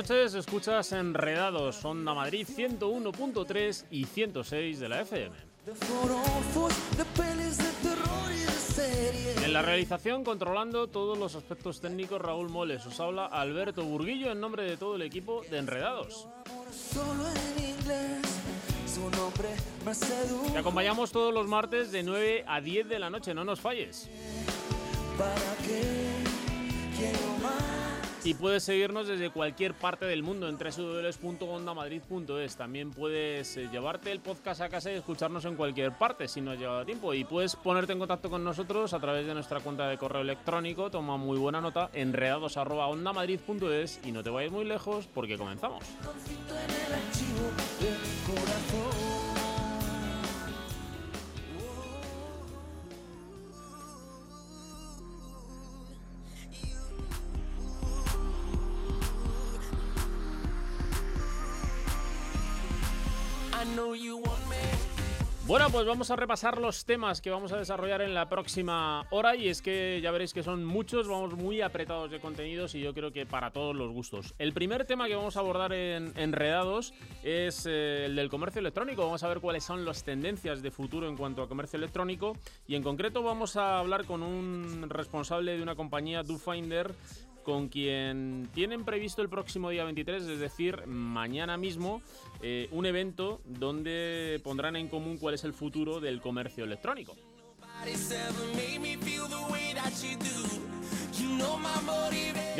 Noches, escuchas Enredados, Onda Madrid 101.3 y 106 de la FM. En la realización, controlando todos los aspectos técnicos, Raúl Moles. Os habla Alberto Burguillo en nombre de todo el equipo de Enredados. Te acompañamos todos los martes de 9 a 10 de la noche, no nos falles. Y puedes seguirnos desde cualquier parte del mundo en www.ondamadrid.es. También puedes eh, llevarte el podcast a casa y escucharnos en cualquier parte si no has llegado a tiempo. Y puedes ponerte en contacto con nosotros a través de nuestra cuenta de correo electrónico. Toma muy buena nota, enredados.ondamadrid.es. Y no te vayas muy lejos porque comenzamos. Bueno, pues vamos a repasar los temas que vamos a desarrollar en la próxima hora y es que ya veréis que son muchos, vamos muy apretados de contenidos y yo creo que para todos los gustos. El primer tema que vamos a abordar en Enredados es eh, el del comercio electrónico. Vamos a ver cuáles son las tendencias de futuro en cuanto a comercio electrónico y en concreto vamos a hablar con un responsable de una compañía, DoFinder, con quien tienen previsto el próximo día 23, es decir, mañana mismo, eh, un evento donde pondrán en común cuál es el futuro del comercio electrónico.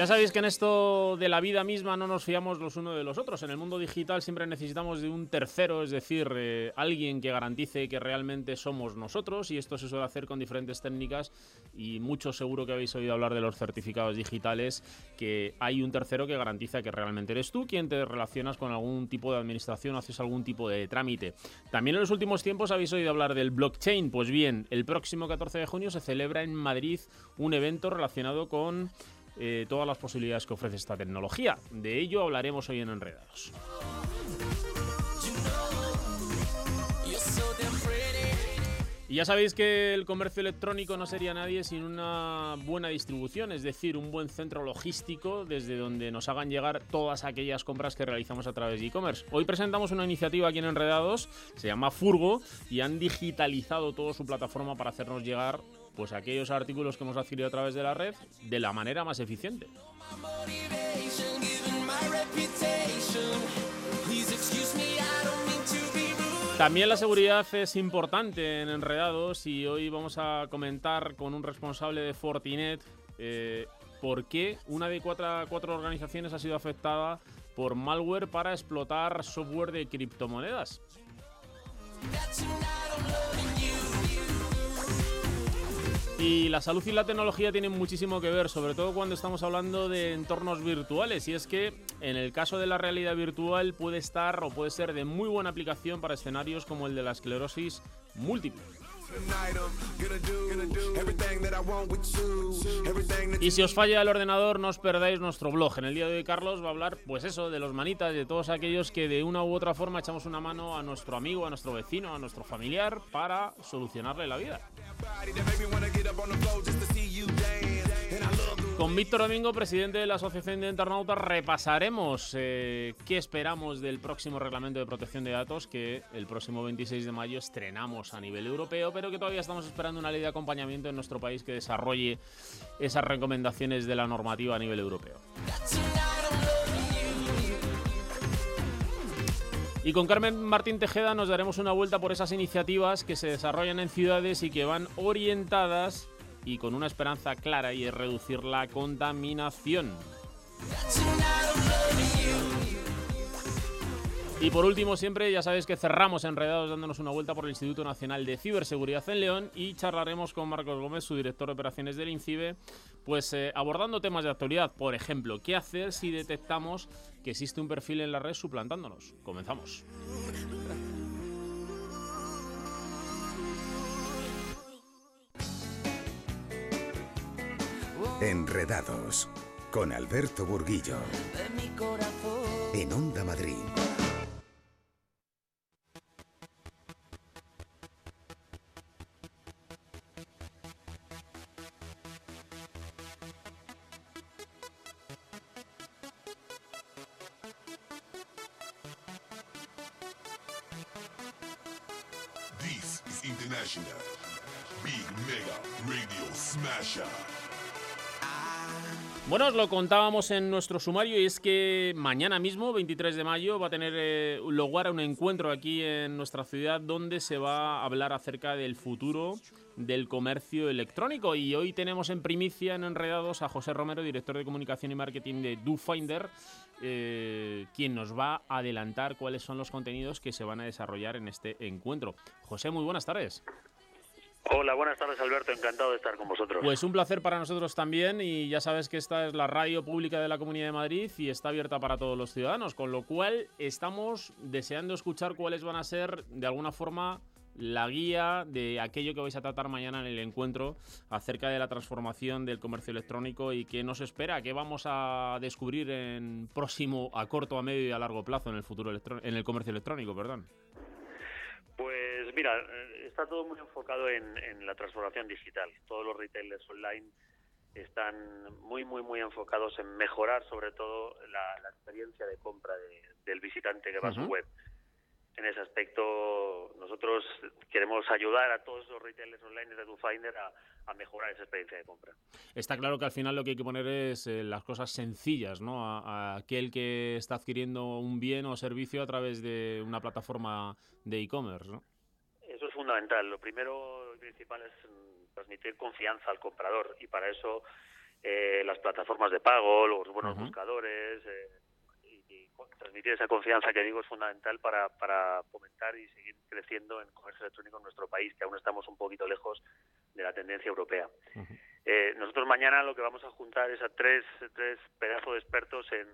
Ya sabéis que en esto de la vida misma no nos fiamos los unos de los otros. En el mundo digital siempre necesitamos de un tercero, es decir, eh, alguien que garantice que realmente somos nosotros y esto se suele hacer con diferentes técnicas y mucho seguro que habéis oído hablar de los certificados digitales, que hay un tercero que garantiza que realmente eres tú quien te relacionas con algún tipo de administración, haces algún tipo de trámite. También en los últimos tiempos habéis oído hablar del blockchain. Pues bien, el próximo 14 de junio se celebra en Madrid un evento relacionado con eh, todas las posibilidades que ofrece esta tecnología. De ello hablaremos hoy en Enredados. Y ya sabéis que el comercio electrónico no sería nadie sin una buena distribución, es decir, un buen centro logístico desde donde nos hagan llegar todas aquellas compras que realizamos a través de e-commerce. Hoy presentamos una iniciativa aquí en Enredados, se llama Furgo, y han digitalizado toda su plataforma para hacernos llegar pues aquellos artículos que hemos adquirido a través de la red de la manera más eficiente. También la seguridad es importante en Enredados y hoy vamos a comentar con un responsable de Fortinet eh, por qué una de cuatro, cuatro organizaciones ha sido afectada por malware para explotar software de criptomonedas. Y la salud y la tecnología tienen muchísimo que ver, sobre todo cuando estamos hablando de entornos virtuales. Y es que en el caso de la realidad virtual puede estar o puede ser de muy buena aplicación para escenarios como el de la esclerosis múltiple. Y si os falla el ordenador, no os perdáis nuestro blog. En el día de hoy, Carlos va a hablar, pues eso, de los manitas, de todos aquellos que de una u otra forma echamos una mano a nuestro amigo, a nuestro vecino, a nuestro familiar para solucionarle la vida. Con Víctor Domingo, presidente de la Asociación de Internautas, repasaremos eh, qué esperamos del próximo reglamento de protección de datos que el próximo 26 de mayo estrenamos a nivel europeo, pero que todavía estamos esperando una ley de acompañamiento en nuestro país que desarrolle esas recomendaciones de la normativa a nivel europeo. Y con Carmen Martín Tejeda nos daremos una vuelta por esas iniciativas que se desarrollan en ciudades y que van orientadas y con una esperanza clara y es reducir la contaminación. Y por último, siempre ya sabéis que cerramos enredados dándonos una vuelta por el Instituto Nacional de Ciberseguridad en León y charlaremos con Marcos Gómez, su director de operaciones del INCIBE, Pues eh, abordando temas de actualidad, por ejemplo, ¿qué hacer si detectamos que existe un perfil en la red suplantándonos? Comenzamos. Enredados con Alberto Burguillo. En Onda Madrid. This is International Big Mega Radio Smasher. Bueno, os lo contábamos en nuestro sumario y es que mañana mismo, 23 de mayo, va a tener eh, lugar un encuentro aquí en nuestra ciudad donde se va a hablar acerca del futuro del comercio electrónico. Y hoy tenemos en primicia en Enredados a José Romero, director de comunicación y marketing de DoFinder, eh, quien nos va a adelantar cuáles son los contenidos que se van a desarrollar en este encuentro. José, muy buenas tardes. Hola, buenas tardes Alberto, encantado de estar con vosotros. Pues un placer para nosotros también y ya sabes que esta es la radio pública de la Comunidad de Madrid y está abierta para todos los ciudadanos, con lo cual estamos deseando escuchar cuáles van a ser de alguna forma la guía de aquello que vais a tratar mañana en el encuentro acerca de la transformación del comercio electrónico y qué nos espera, qué vamos a descubrir en próximo, a corto, a medio y a largo plazo en el futuro en el comercio electrónico, perdón. Pues mira, está todo muy enfocado en, en, la transformación digital. Todos los retailers online están muy, muy, muy enfocados en mejorar sobre todo la, la experiencia de compra de, del visitante que va uh -huh. a su web. En ese aspecto, nosotros queremos ayudar a todos los retailers online de DoFinder a, a mejorar esa experiencia de compra. Está claro que al final lo que hay que poner es eh, las cosas sencillas, ¿no? A, a, aquel que está adquiriendo un bien o servicio a través de una plataforma de e-commerce, ¿no? Fundamental. Lo primero y principal es transmitir confianza al comprador y para eso eh, las plataformas de pago, los buenos uh -huh. buscadores, eh, transmitir esa confianza que digo es fundamental para, para fomentar y seguir creciendo en comercio electrónico en nuestro país, que aún estamos un poquito lejos de la tendencia europea. Uh -huh. eh, nosotros mañana lo que vamos a juntar es a tres, tres pedazos de expertos en,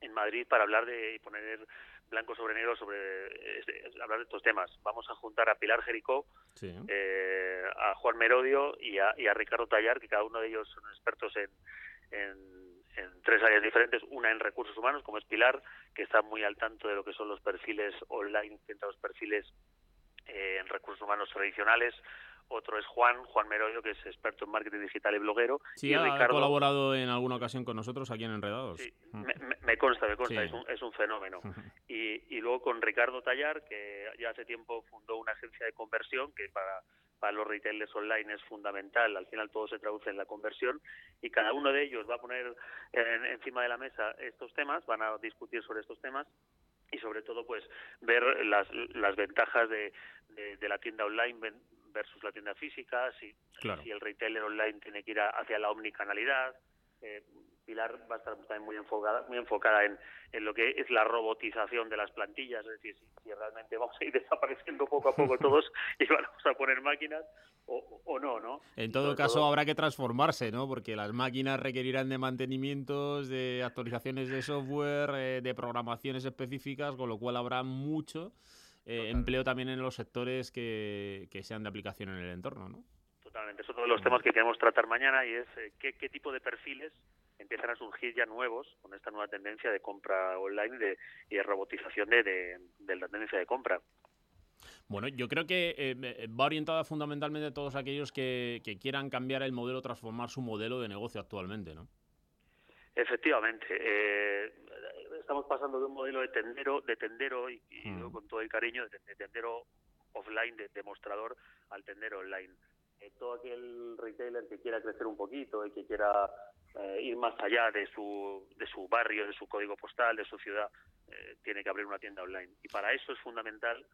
en Madrid para hablar de y poner blanco sobre negro sobre eh, hablar de estos temas. Vamos a juntar a Pilar Jericó, sí. eh, a Juan Merodio y a, y a Ricardo Tallar, que cada uno de ellos son expertos en, en en tres áreas diferentes, una en recursos humanos, como es Pilar, que está muy al tanto de lo que son los perfiles online frente a los perfiles eh, en recursos humanos tradicionales. Otro es Juan, Juan Merodio, que es experto en marketing digital y bloguero. Sí, y ha Ricardo, colaborado en alguna ocasión con nosotros aquí en Enredados. Sí, mm. me, me, consta, me consta, sí. es, un, es un fenómeno. y, y luego con Ricardo Tallar, que ya hace tiempo fundó una agencia de conversión que para para los retailers online es fundamental. Al final todo se traduce en la conversión y cada uno de ellos va a poner en, encima de la mesa estos temas, van a discutir sobre estos temas y sobre todo pues ver las, las ventajas de, de, de la tienda online versus la tienda física, si, claro. si el retailer online tiene que ir a, hacia la omnicanalidad. Eh, Pilar va a estar también muy enfocada, muy enfocada en, en, lo que es la robotización de las plantillas, es decir, si, si, realmente vamos a ir desapareciendo poco a poco todos y vamos a poner máquinas o, o no, ¿no? En todo caso todo... habrá que transformarse, ¿no? Porque las máquinas requerirán de mantenimientos, de actualizaciones de software, eh, de programaciones específicas, con lo cual habrá mucho eh, empleo también en los sectores que, que sean de aplicación en el entorno, ¿no? Totalmente, es uno de los temas que queremos tratar mañana y es eh, qué, qué tipo de perfiles empiezan a surgir ya nuevos con esta nueva tendencia de compra online de, y de robotización de, de, de la tendencia de compra. Bueno, yo creo que eh, va orientada fundamentalmente a todos aquellos que, que, quieran cambiar el modelo, transformar su modelo de negocio actualmente, ¿no? Efectivamente. Eh, estamos pasando de un modelo de tendero, de tendero y, y mm. con todo el cariño, de, de tendero offline, de, de mostrador, al tendero online. Eh, todo aquel retailer que quiera crecer un poquito y que quiera eh, ir más allá de su, de su barrio, de su código postal, de su ciudad, eh, tiene que abrir una tienda online. Y para eso es fundamental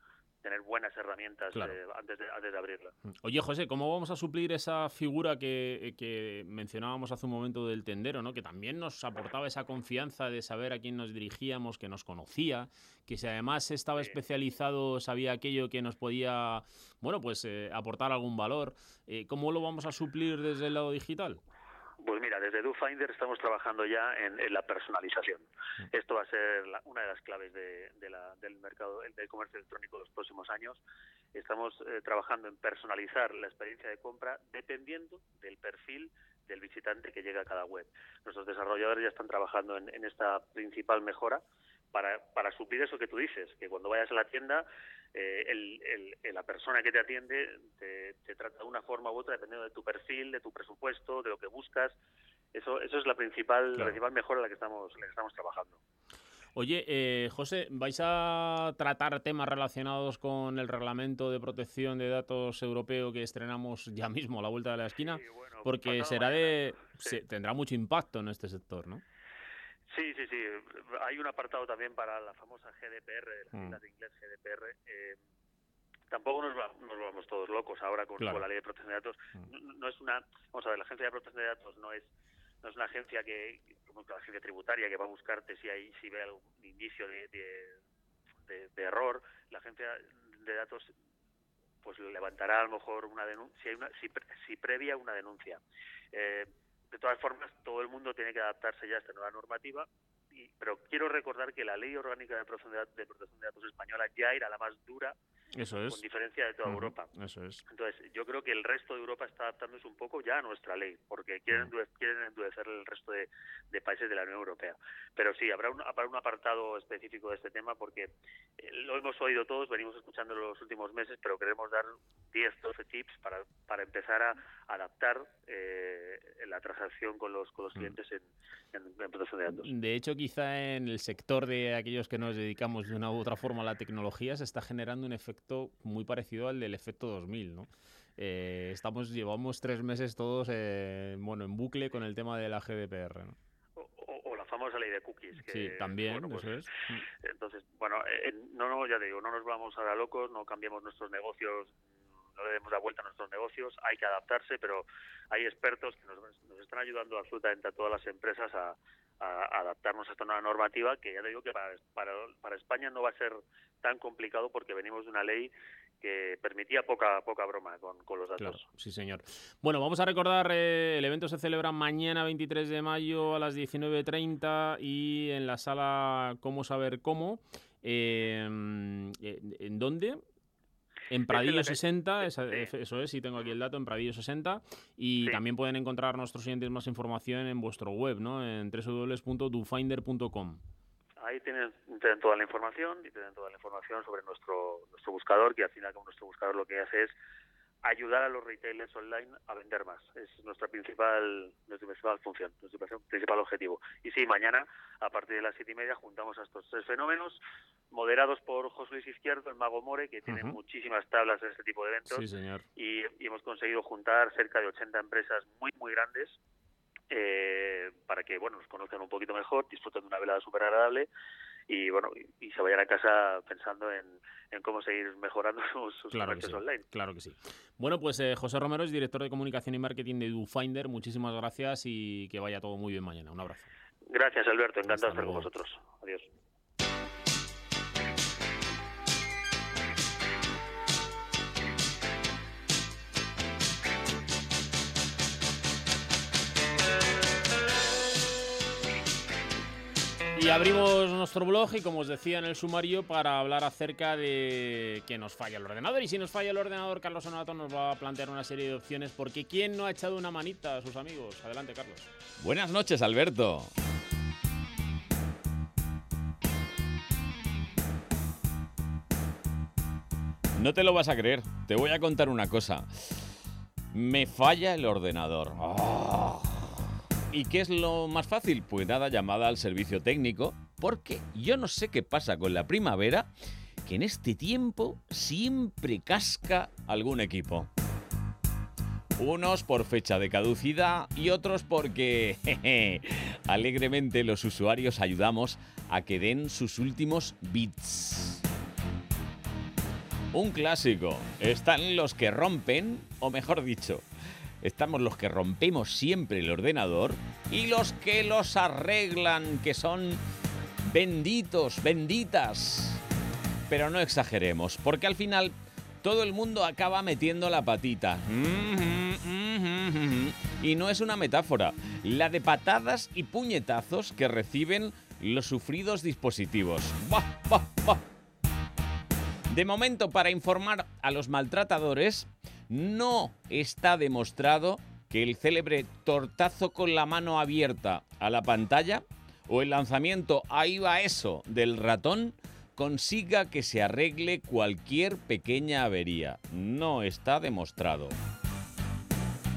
tener buenas herramientas claro. eh, antes, de, antes de abrirla. Oye, José, ¿cómo vamos a suplir esa figura que, que mencionábamos hace un momento del tendero, ¿no? que también nos aportaba esa confianza de saber a quién nos dirigíamos, que nos conocía, que si además estaba sí. especializado, sabía aquello que nos podía, bueno, pues eh, aportar algún valor? Eh, ¿Cómo lo vamos a suplir desde el lado digital? Pues mira, desde DoFinder estamos trabajando ya en, la personalización. Mm. Esto va a ser una de las claves del mercado del comercio electrónico de los próximos años. Estamos eh, trabajando en personalizar la experiencia de compra dependiendo del perfil del visitante que llega a cada web. Nuestros desarrolladores ya están trabajando en, esta principal mejora para, para suplir eso que tú dices, que cuando vayas a la tienda eh, la persona que te atiende te, trata de una forma u otra dependiendo de tu perfil, de tu presupuesto, de lo que buscas. Eso, eso es la principal, la principal mejora en la que estamos, la que estamos trabajando. Oye, eh, José, ¿vais a tratar temas relacionados con el reglamento de protección de datos europeo que estrenamos ya mismo a la vuelta de la esquina? Porque será de, tendrá mucho impacto en este sector, ¿no? Sí, sí, sí. Hay un apartado también para la famosa GDPR, de las siglas mm. de inglés GDPR. Eh, tampoco nos, vamos todos locos ahora con, la ley de protección de datos. Mm. No, es una, vamos a ver, la agencia de protección de datos no es no es una agencia que como la agencia tributaria que va a buscarte si hay si ve algún indicio de, de, error. La agencia de datos pues levantará a lo mejor una denuncia si hay una si, si previa una denuncia. Eh, de todas formas, todo el mundo tiene que adaptarse ya a esta nueva normativa, y, pero quiero recordar que la Ley Orgánica de Protección de, Protección de Datos Española ya era la más dura eso es. Con diferencia de toda Europa. Eso es. Entonces, yo creo que el resto de Europa está adaptándose un poco ya a nuestra ley, porque quieren, quieren endurecer el resto de, países de la Unión Europea. Pero sí, habrá un, habrá un apartado específico de este tema, porque eh, lo hemos oído todos, venimos escuchando los últimos meses, pero queremos dar 10, 12 tips para, para empezar a adaptar eh, la transacción con los, con los clientes en, en, protección de datos. De hecho, quizá en el sector de aquellos que nos dedicamos de una u otra forma a la tecnología se está generando un efecto muy parecido al del efecto 2000, ¿no? Eh, estamos, llevamos tres meses todos eh, bueno, en bucle con el tema de la GDPR, ¿no? O, la famosa ley de cookies. Que, sí, también, pues, eso es. Entonces, bueno, eh, no, no, ya digo, no nos vamos a dar locos, no cambiemos nuestros negocios no le demos la vuelta a nuestros negocios, hay que adaptarse, pero hay expertos que nos, nos están ayudando absolutamente a todas las empresas a, adaptarnos a esta nueva normativa que ya te digo que para, para, para, España no va a ser tan complicado porque venimos de una ley que permitía poca poca broma con, con los datos. sí, señor. Bueno, vamos a recordar, eh, el evento se celebra mañana 23 de mayo a las 19.30 y en la sala Cómo Saber Cómo. Eh, ¿En dónde? En Pradillo 60, eso es, sí tengo aquí el dato, en Pradillo 60. Y también pueden encontrar nuestros clientes más información en vuestro web, ¿no? En www.dufinder.com. Ahí tienen, tienen, toda la información y tienen toda la información sobre nuestro, nuestro buscador, que al final como nuestro buscador lo que hace es ayudar a los retailers online a vender más. Es nuestra principal, nuestra principal función, nuestro principal objetivo. Y sí, mañana, a partir de las siete y media, juntamos a estos tres fenómenos, moderados por José Luis Izquierdo, el Mago More, que tiene muchísimas tablas en este tipo de eventos. Sí, señor. Y, hemos conseguido juntar cerca de 80 empresas muy, muy grandes eh, para que bueno nos conozcan un poquito mejor, disfruten de una velada súper agradable y bueno y, se vayan a casa pensando en, cómo seguir mejorando sus, sus online. Claro que sí. Bueno, pues eh, José Romero es director de comunicación y marketing de DoFinder. Muchísimas gracias y que vaya todo muy bien mañana. Un abrazo. Gracias, Alberto. Encantado de estar con vosotros. Adiós. Y abrimos nuestro blog y como os decía en el sumario para hablar acerca de que nos falla el ordenador. Y si nos falla el ordenador, Carlos Onato nos va a plantear una serie de opciones porque ¿quién no ha echado una manita a sus amigos? Adelante, Carlos. Buenas noches, Alberto. No te lo vas a creer, te voy a contar una cosa. Me falla el ordenador. ¡Ah! ¿Y qué es lo más fácil? Pues nada, llamada al servicio técnico, porque yo no sé qué pasa con la primavera, que en este tiempo siempre casca algún equipo. Unos por fecha de caducidad y otros porque jeje, alegremente los usuarios ayudamos a que den sus últimos bits. Un clásico. Están los que rompen, o mejor dicho, estamos los que rompemos siempre el ordenador y los que los arreglan, que son benditos, benditas. Pero no exageremos, porque al final todo el mundo acaba metiendo la patita. Y no es una metáfora, la de patadas y puñetazos que reciben los sufridos dispositivos. De momento, para informar a los maltratadores, no está demostrado que el célebre tortazo con la mano abierta a la pantalla o el lanzamiento ahí va eso del ratón consiga que se arregle cualquier pequeña avería. No está demostrado.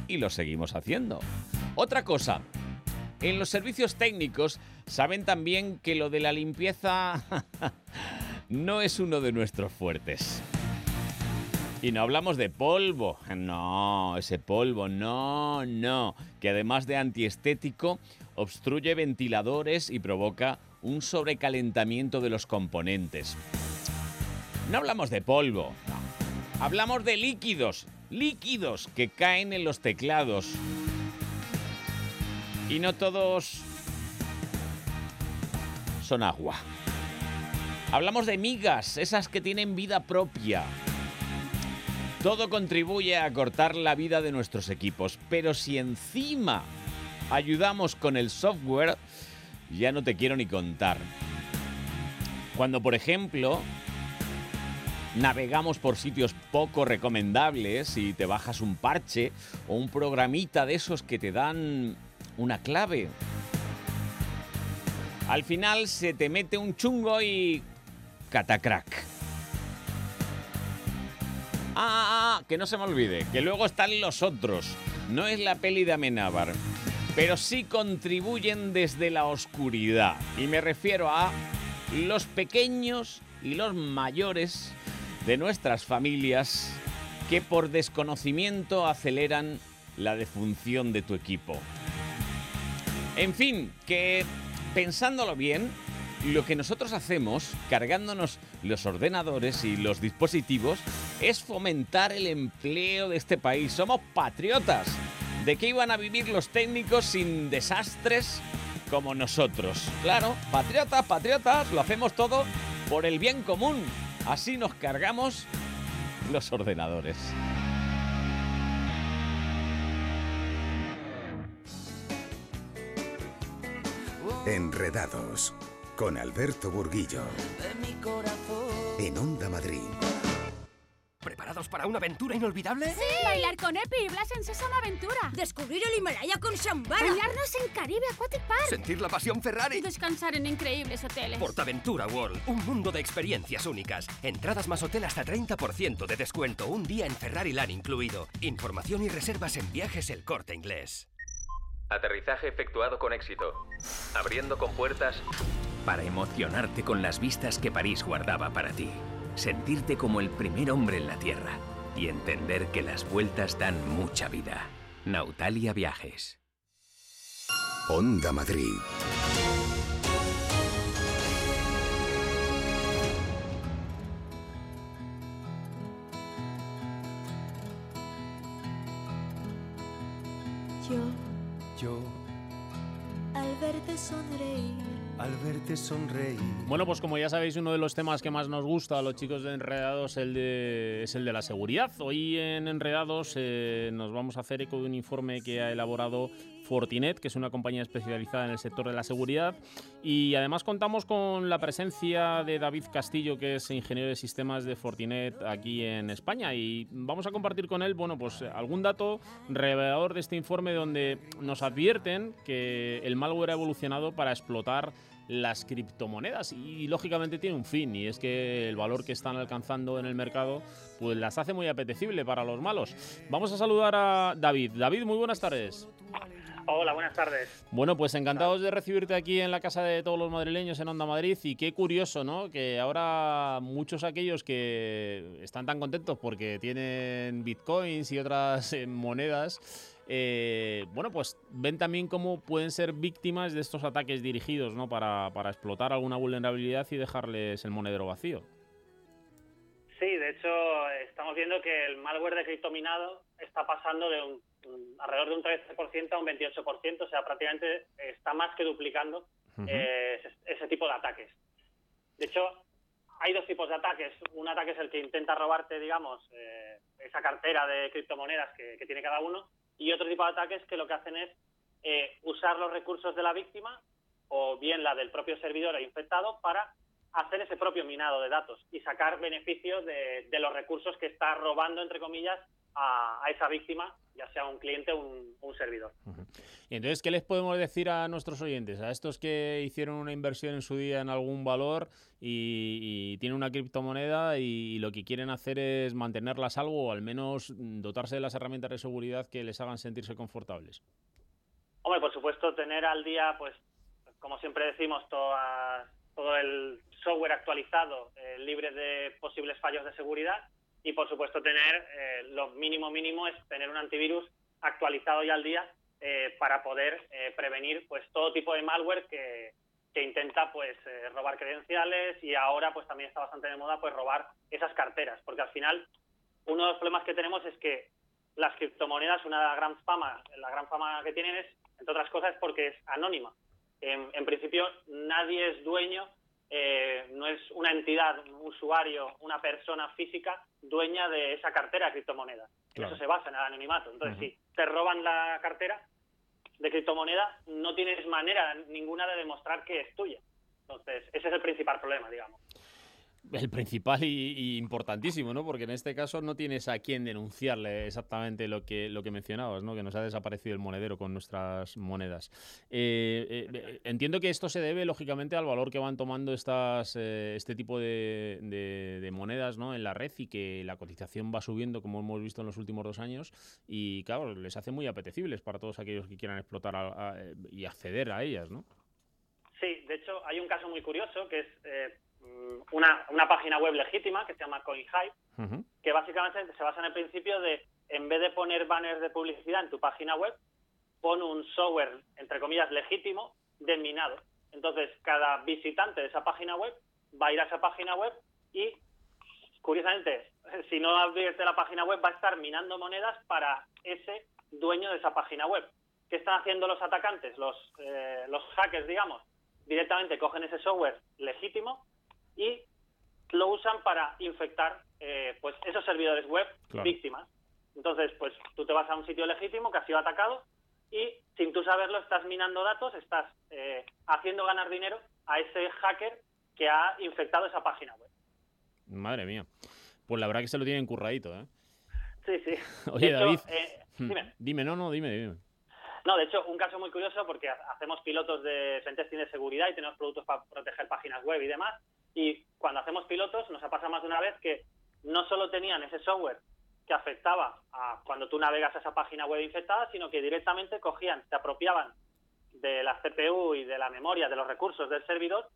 Y lo seguimos haciendo. Otra cosa, en los servicios técnicos saben también que lo de la limpieza no es uno de nuestros fuertes. Y no hablamos de polvo, no, ese polvo, no, no, que además de antiestético, obstruye ventiladores y provoca un sobrecalentamiento de los componentes. No hablamos de polvo, no. Hablamos de líquidos, líquidos que caen en los teclados. Y no todos son agua. Hablamos de migas, esas que tienen vida propia. Todo contribuye a cortar la vida de nuestros equipos, pero si encima ayudamos con el software, ya no te quiero ni contar. Cuando, por ejemplo, navegamos por sitios poco recomendables y te bajas un parche o un programita de esos que te dan una clave. Al final se te mete un chungo y catacrack. Ah, ah, ah, que no se me olvide, que luego están los otros. No es la peli de Amenábar, pero sí contribuyen desde la oscuridad. Y me refiero a los pequeños y los mayores de nuestras familias que por desconocimiento aceleran la defunción de tu equipo. En fin, que pensándolo bien, lo que nosotros hacemos, cargándonos los ordenadores y los dispositivos, es fomentar el empleo de este país. Somos patriotas. ¿De qué iban a vivir los técnicos sin desastres como nosotros? Claro, patriotas, patriotas, lo hacemos todo por el bien común. Así nos cargamos los ordenadores. Enredados con Alberto Burguillo. En Onda Madrid. ¿Preparados para una aventura inolvidable? ¡Sí! Bailar con Epi y Blas en Sésamo Aventura. Descubrir el Himalaya con Shambhala. Bailarnos en Caribe Aquatic Park. Sentir la pasión Ferrari. Y descansar en increíbles hoteles. Portaventura World, un mundo de experiencias únicas. Entradas más hotel hasta 30% de descuento. Un día en Ferrari Land incluido. Información y reservas en viajes El Corte Inglés. Aterrizaje efectuado con éxito. Abriendo con puertas para emocionarte con las vistas que París guardaba para ti. Sentirte como el primer hombre en la Tierra y entender que las vueltas dan mucha vida. Nautalia Viajes. Onda Madrid. Yo. Yo. Al verte sonreír al verte. Bueno, pues como ya sabéis, uno de los temas que más nos gusta a los chicos de Enredados es el de, es el de la seguridad. Hoy en Enredados eh, nos vamos a hacer eco de un informe que ha elaborado Fortinet, que es una compañía especializada en el sector de la seguridad. Y además contamos con la presencia de David Castillo, que es ingeniero de sistemas de Fortinet aquí en España. Y vamos a compartir con él, bueno, pues algún dato revelador de este informe donde nos advierten que el malware ha evolucionado para explotar las criptomonedas y lógicamente tiene un fin y es que el valor que están alcanzando en el mercado pues las hace muy apetecible para los malos. Vamos a saludar a David. David, muy buenas tardes. Hola, buenas tardes. Bueno, pues encantados de recibirte aquí en la casa de todos los madrileños en Onda Madrid y qué curioso, ¿no? Que ahora muchos aquellos que están tan contentos porque tienen bitcoins y otras eh, monedas eh, bueno, pues ven también cómo pueden ser víctimas de estos ataques dirigidos, ¿no? Para, para explotar alguna vulnerabilidad y dejarles el monedero vacío. Sí, de hecho, estamos viendo que el malware de criptominado está pasando de un, alrededor de un 13% a un 28%, o sea, prácticamente está más que duplicando eh, ese, tipo de ataques. De hecho, hay dos tipos de ataques. Un ataque es el que intenta robarte, digamos, eh, esa cartera de criptomonedas que tiene cada uno, y otro tipo de ataques que lo que hacen es eh, usar los recursos de la víctima o bien la del propio servidor infectado para hacer ese propio minado de datos y sacar beneficios de, de los recursos que está robando, entre comillas, a, esa víctima, ya sea un cliente o un, servidor. Y entonces, ¿qué les podemos decir a nuestros oyentes, a estos que hicieron una inversión en su día en algún valor y, tienen una criptomoneda y, lo que quieren hacer es mantenerla a salvo o al menos dotarse de las herramientas de seguridad que les hagan sentirse confortables? Hombre, por supuesto, tener al día, pues, como siempre decimos, todo el software actualizado, eh, libre de posibles fallos de seguridad y por supuesto tener eh, lo mínimo mínimo es tener un antivirus actualizado y al día eh, para poder eh, prevenir pues todo tipo de malware que, que intenta pues robar credenciales y ahora pues también está bastante de moda pues robar esas carteras. Porque al final uno de los problemas que tenemos es que las criptomonedas una gran fama la gran fama que tienen es entre otras cosas porque es anónima. En principio nadie es dueño eh, no es una entidad, un usuario, una persona física dueña de esa cartera de criptomonedas. Eso se basa en el anonimato. Entonces, si te roban la cartera de criptomoneda, no tienes manera ninguna de demostrar que es tuya. Entonces, ese es el principal problema, digamos el principal y, importantísimo, ¿no? Porque en este caso no tienes a quién denunciarle exactamente lo que, lo que mencionabas, ¿no? Que nos ha desaparecido el monedero con nuestras monedas. Eh, eh, entiendo que esto se debe, lógicamente, al valor que van tomando estas, eh, este tipo de, monedas ¿no? en la red y que la cotización va subiendo, como hemos visto en los últimos dos años, y claro, les hace muy apetecibles para todos aquellos que quieran explotar y acceder a ellas, ¿no? Sí, de hecho, hay un caso muy curioso que es una, una página web legítima que se llama CoinHype, que básicamente se basa en el principio de, en vez de poner banners de publicidad en tu página web, pon un software, entre comillas, legítimo de minado. Entonces, cada visitante de esa página web va a ir a esa página web y, curiosamente, si no advierte la página web, va a estar minando monedas para ese dueño de esa página web. ¿Qué están haciendo los atacantes, los, eh, los hackers, digamos? Directamente cogen ese software legítimo y lo usan para infectar eh, pues esos servidores web víctimas. Entonces, pues tú te vas a un sitio legítimo que ha sido atacado y sin tú saberlo estás minando datos, estás eh, haciendo ganar dinero a ese hacker que ha infectado esa página web. Madre mía. Pues la verdad que se lo tienen curradito, ¿eh? Sí, sí. Oye, David. Eh, dime. dime, no, no, dime, dime. No, de hecho, un caso muy curioso porque hacemos pilotos de pentesting de seguridad y tenemos productos para proteger páginas web y demás. Y cuando hacemos pilotos nos ha pasado más de una vez que no solo tenían ese software que afectaba a cuando tú navegas a esa página web infectada, sino que directamente cogían, se apropiaban de la CPU y de la memoria, de los recursos del servidor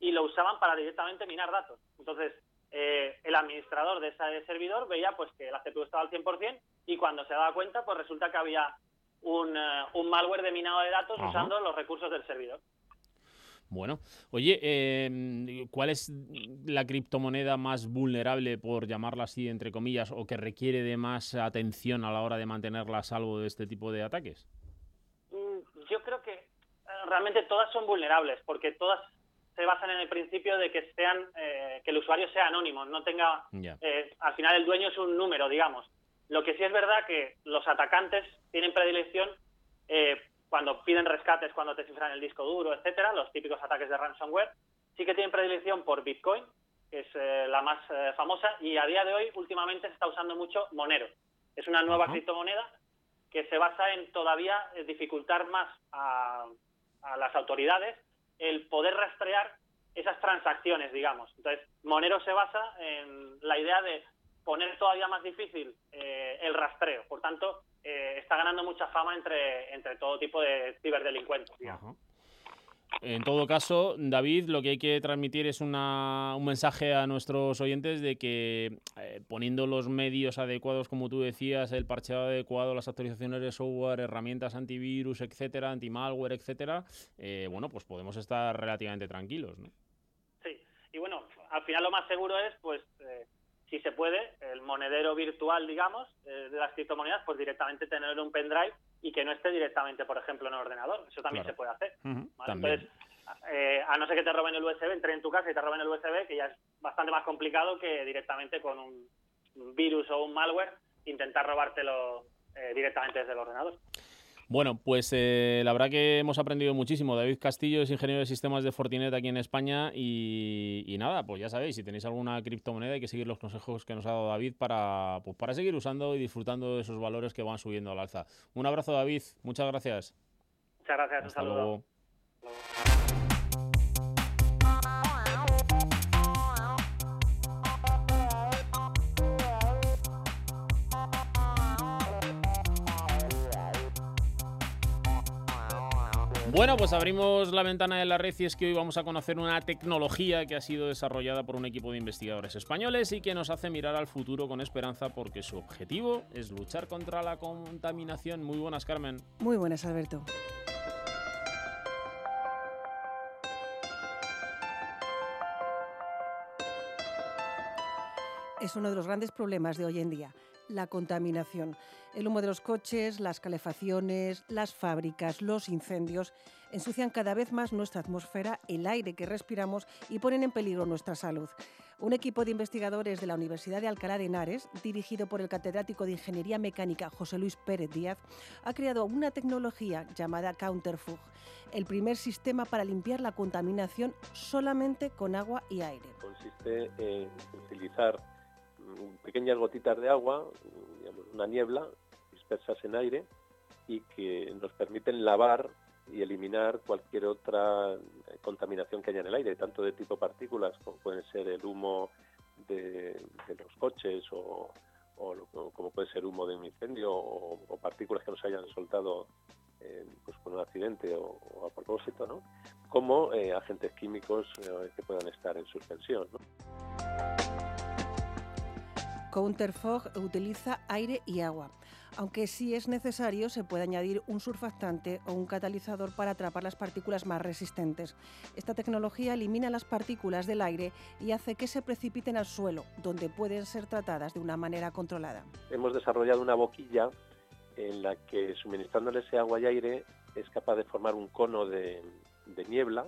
y lo usaban para directamente minar datos. Entonces, eh, el administrador de ese servidor veía pues que la CPU estaba al 100% y cuando se daba cuenta, pues resulta que había un, eh, un malware de minado de datos usando los recursos del servidor. Bueno, oye, em, ¿cuál es la criptomoneda más vulnerable, por llamarla así, entre comillas, o que requiere de más atención a la hora de mantenerla a salvo de este tipo de ataques? Mm, yo creo que eh, realmente todas son vulnerables, porque todas se basan en el principio de que sean eh, que el usuario sea anónimo, no tenga, eh, al final el dueño es un número, digamos. Lo que sí es verdad que los atacantes tienen predilección eh, cuando piden rescates, cuando te cifran el disco duro, etcétera, los típicos ataques de ransomware, sí que tienen predilección por Bitcoin, que es eh, la más eh, famosa, y a día de hoy últimamente se está usando mucho Monero. Es una nueva criptomoneda que se basa en todavía dificultar más a, las autoridades el poder rastrear esas transacciones, digamos. Entonces, Monero se basa en la idea de poner todavía más difícil eh, el rastreo. Por tanto, eh, está ganando mucha fama entre, entre todo tipo de ciberdelincuentes. En todo caso, David, lo que hay que transmitir es una, un mensaje a nuestros oyentes de que eh, poniendo los medios adecuados, como tú decías, el parcheado adecuado, las actualizaciones de software, herramientas antivirus, etcétera, antimalware, etcétera, eh, bueno, pues podemos estar relativamente tranquilos, ¿no? Sí, y bueno, al final lo más seguro es, pues, si se puede, el monedero virtual, digamos, eh, de las criptomonedas, pues directamente tener un pendrive y que no esté directamente, por ejemplo, en el ordenador. Eso también se puede hacer. Entonces, eh, a no ser que te roben el USB, entre en tu casa y te roben el USB, que ya es bastante más complicado que directamente con un virus o un malware intentar robártelo eh, directamente desde el ordenador. Bueno, pues eh, la verdad que hemos aprendido muchísimo. David Castillo es ingeniero de sistemas de Fortinet aquí en España y, nada, pues ya sabéis, si tenéis alguna criptomoneda hay que seguir los consejos que nos ha dado David para, pues para seguir usando y disfrutando de esos valores que van subiendo al alza. Un abrazo David, muchas gracias. Muchas gracias, un saludo. Bueno, pues abrimos la ventana de la red y es que hoy vamos a conocer una tecnología que ha sido desarrollada por un equipo de investigadores españoles y que nos hace mirar al futuro con esperanza porque su objetivo es luchar contra la contaminación. Muy buenas, Carmen. Muy buenas, Alberto. Es uno de los grandes problemas de hoy en día la contaminación. El humo de los coches, las calefacciones, las fábricas, los incendios ensucian cada vez más nuestra atmósfera, el aire que respiramos y ponen en peligro nuestra salud. Un equipo de investigadores de la Universidad de Alcalá de Henares, dirigido por el catedrático de Ingeniería Mecánica José Luis Pérez Díaz, ha creado una tecnología llamada Counterfug, el primer sistema para limpiar la contaminación solamente con agua y aire. Consiste en utilizar pequeñas gotitas de agua, una niebla, dispersas en aire y que nos permiten lavar y eliminar cualquier otra contaminación que haya en el aire, tanto de tipo partículas como pueden ser el humo de, los coches o, como puede ser humo de un incendio o, partículas que nos hayan soltado eh, pues con un accidente o, a propósito, ¿no? como eh, agentes químicos eh, que puedan estar en suspensión. ¿no? Counterfog utiliza aire y agua. Aunque si es necesario, se puede añadir un surfactante o un catalizador para atrapar las partículas más resistentes. Esta tecnología elimina las partículas del aire y hace que se precipiten al suelo, donde pueden ser tratadas de una manera controlada. Hemos desarrollado una boquilla en la que suministrándole ese agua y aire es capaz de formar un cono de, niebla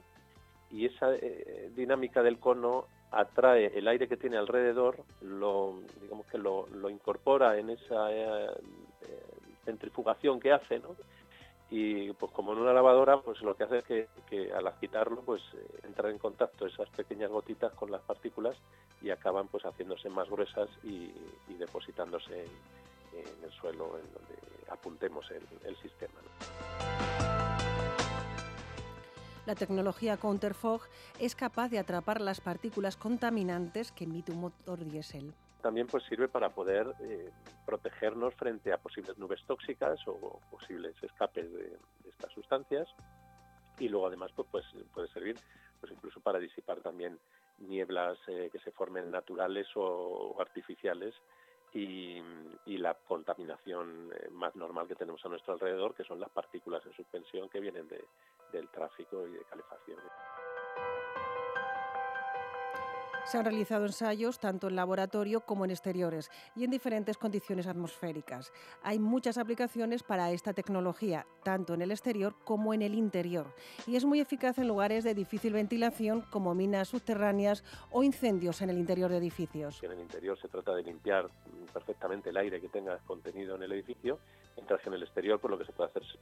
y esa eh, dinámica del cono atrae el aire que tiene alrededor, lo, digamos que lo, incorpora en esa eh, eh, centrifugación que hace, ¿no? Y pues como en una lavadora, pues lo que hace es que, al agitarlo, pues eh, entra en contacto esas pequeñas gotitas con las partículas y acaban pues haciéndose más gruesas y, depositándose en, el suelo en donde apuntemos el sistema. La tecnología Counterfog es capaz de atrapar las partículas contaminantes que emite un motor diésel. También pues sirve para poder eh, protegernos frente a posibles nubes tóxicas o posibles escapes de, estas sustancias y luego además pues, pues, puede servir pues incluso para disipar también nieblas eh, que se formen naturales o artificiales y, la contaminación eh, más normal que tenemos a nuestro alrededor, que son las partículas en suspensión que vienen del tráfico y de calefacción. Se han realizado ensayos tanto en laboratorio como en exteriores y en diferentes condiciones atmosféricas. Hay muchas aplicaciones para esta tecnología, tanto en el exterior como en el interior, y es muy eficaz en lugares de difícil ventilación como minas subterráneas o incendios en el interior de edificios. En el interior se trata de limpiar perfectamente el aire que tenga contenido en el edificio, mientras que en el exterior por pues, lo que se puede hacer es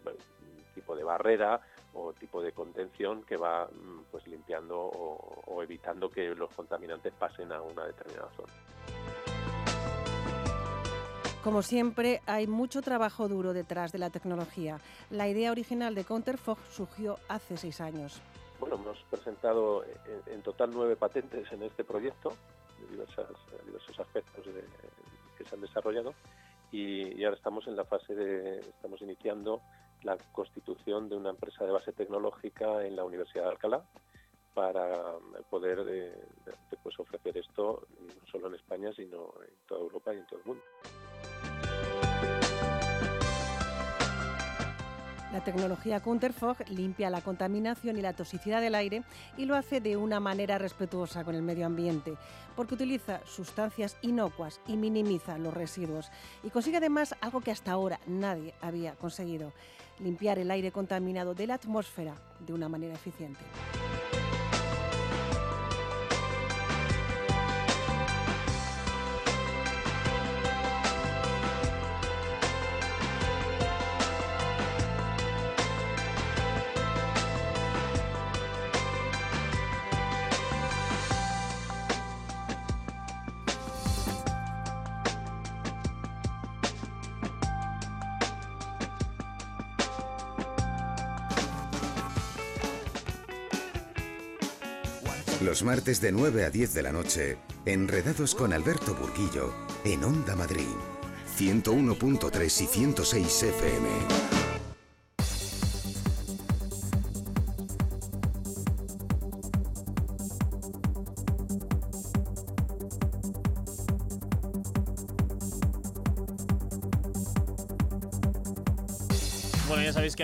tipo de barrera o tipo de contención que va mm, pues limpiando o, evitando que los contaminantes pasen a una determinada zona. Como siempre, hay mucho trabajo duro detrás de la tecnología. La idea original de Counterfog surgió hace seis años. Bueno, hemos presentado en, total nueve patentes en este proyecto, de diversos aspectos que se han desarrollado, y, y, ahora estamos en la fase de, estamos iniciando la constitución de una empresa de base tecnológica en la Universidad de Alcalá para poder eh, pues ofrecer esto no solo en España, sino en toda Europa y en todo el mundo. La tecnología Counterfog limpia la contaminación y la toxicidad del aire y lo hace de una manera respetuosa con el medio ambiente, porque utiliza sustancias inocuas y minimiza los residuos. Y consigue además algo que hasta ahora nadie había conseguido, limpiar el aire contaminado de la atmósfera de una manera eficiente. Los martes de 9 a 10 de la noche, enredados con Alberto Burguillo en Onda Madrid. 101.3 y 106 FM.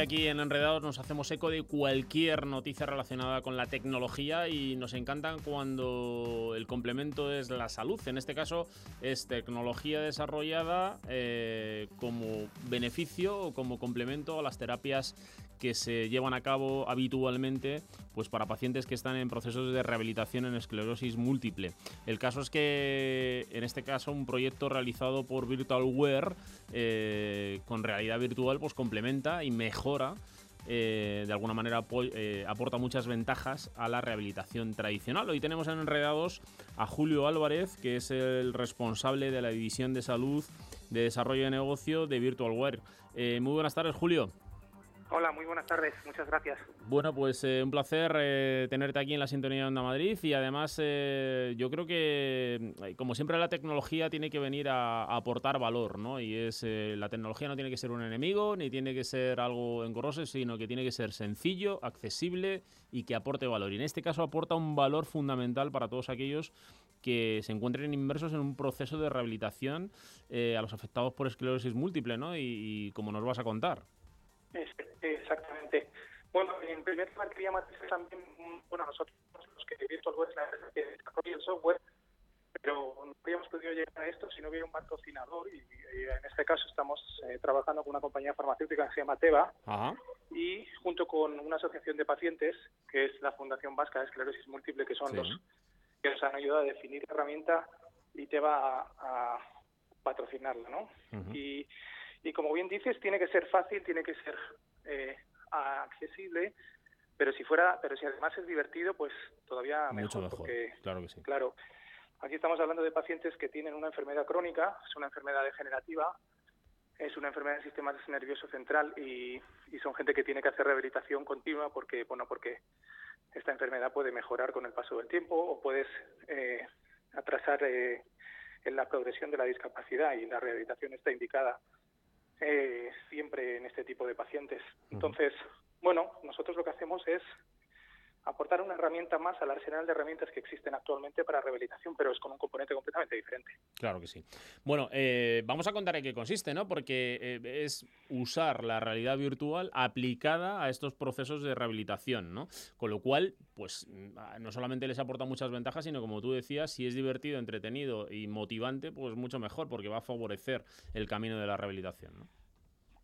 Aquí en Enredados nos hacemos eco de cualquier noticia relacionada con la tecnología y nos encantan cuando el complemento es la salud. En este caso es tecnología desarrollada eh, como beneficio o como complemento a las terapias que se llevan a cabo habitualmente pues para pacientes que están en procesos de rehabilitación en esclerosis múltiple. El caso es que en este caso un proyecto realizado por VirtualWare eh, con realidad virtual pues complementa y mejora eh, de alguna manera eh, aporta muchas ventajas a la rehabilitación tradicional. Hoy tenemos en Enredados a Julio Álvarez, que es el responsable de la División de Salud de Desarrollo de Negocio de VirtualWare. muy buenas tardes, Julio. Hola, muy buenas tardes, muchas gracias. Bueno, pues eh, un placer eh, tenerte aquí en la sintonía de Onda Madrid y además eh, yo creo que, como siempre, la tecnología tiene que venir a, aportar valor, ¿no? Y es la tecnología no tiene que ser un enemigo ni tiene que ser algo engorroso, sino que tiene que ser sencillo, accesible y que aporte valor. Y en este caso aporta un valor fundamental para todos aquellos que se encuentren inmersos en un proceso de rehabilitación a los afectados por esclerosis múltiple, ¿no? y como nos vas a contar. Exactamente. Bueno, en primer lugar quería matizar también, bueno, nosotros los que VirtualWare es la empresa que desarrolla el software, pero no habríamos podido llegar a esto si no hubiera un patrocinador y, en este caso estamos eh, trabajando con una compañía farmacéutica que se llama Teva y junto con una asociación de pacientes que es la Fundación Vasca de Esclerosis Múltiple que son los que nos han ayudado a definir la herramienta y Teva a, patrocinarla, ¿no? Y y como bien dices, tiene que ser fácil, tiene que ser eh, accesible, pero si fuera, pero si además es divertido, pues todavía Mucho mejor. Porque, claro que sí. Claro, aquí estamos hablando de pacientes que tienen una enfermedad crónica, es una enfermedad degenerativa, es una enfermedad del sistema nervioso central y, son gente que tiene que hacer rehabilitación continua porque, bueno, porque esta enfermedad puede mejorar con el paso del tiempo o puedes eh, atrasar eh, en la progresión de la discapacidad y la rehabilitación está indicada eh, siempre en este tipo de pacientes. Entonces, bueno, nosotros lo que hacemos es aportar una herramienta más al arsenal de herramientas que existen actualmente para rehabilitación, pero es con un componente completamente diferente. Claro que sí. Bueno, eh, vamos a contar en qué consiste, ¿no? Porque eh, es usar la realidad virtual aplicada a estos procesos de rehabilitación, ¿no? Con lo cual, pues mm, no solamente les aporta muchas ventajas, sino como tú decías, si es divertido, entretenido y motivante, pues mucho mejor, porque va a favorecer el camino de la rehabilitación, ¿no?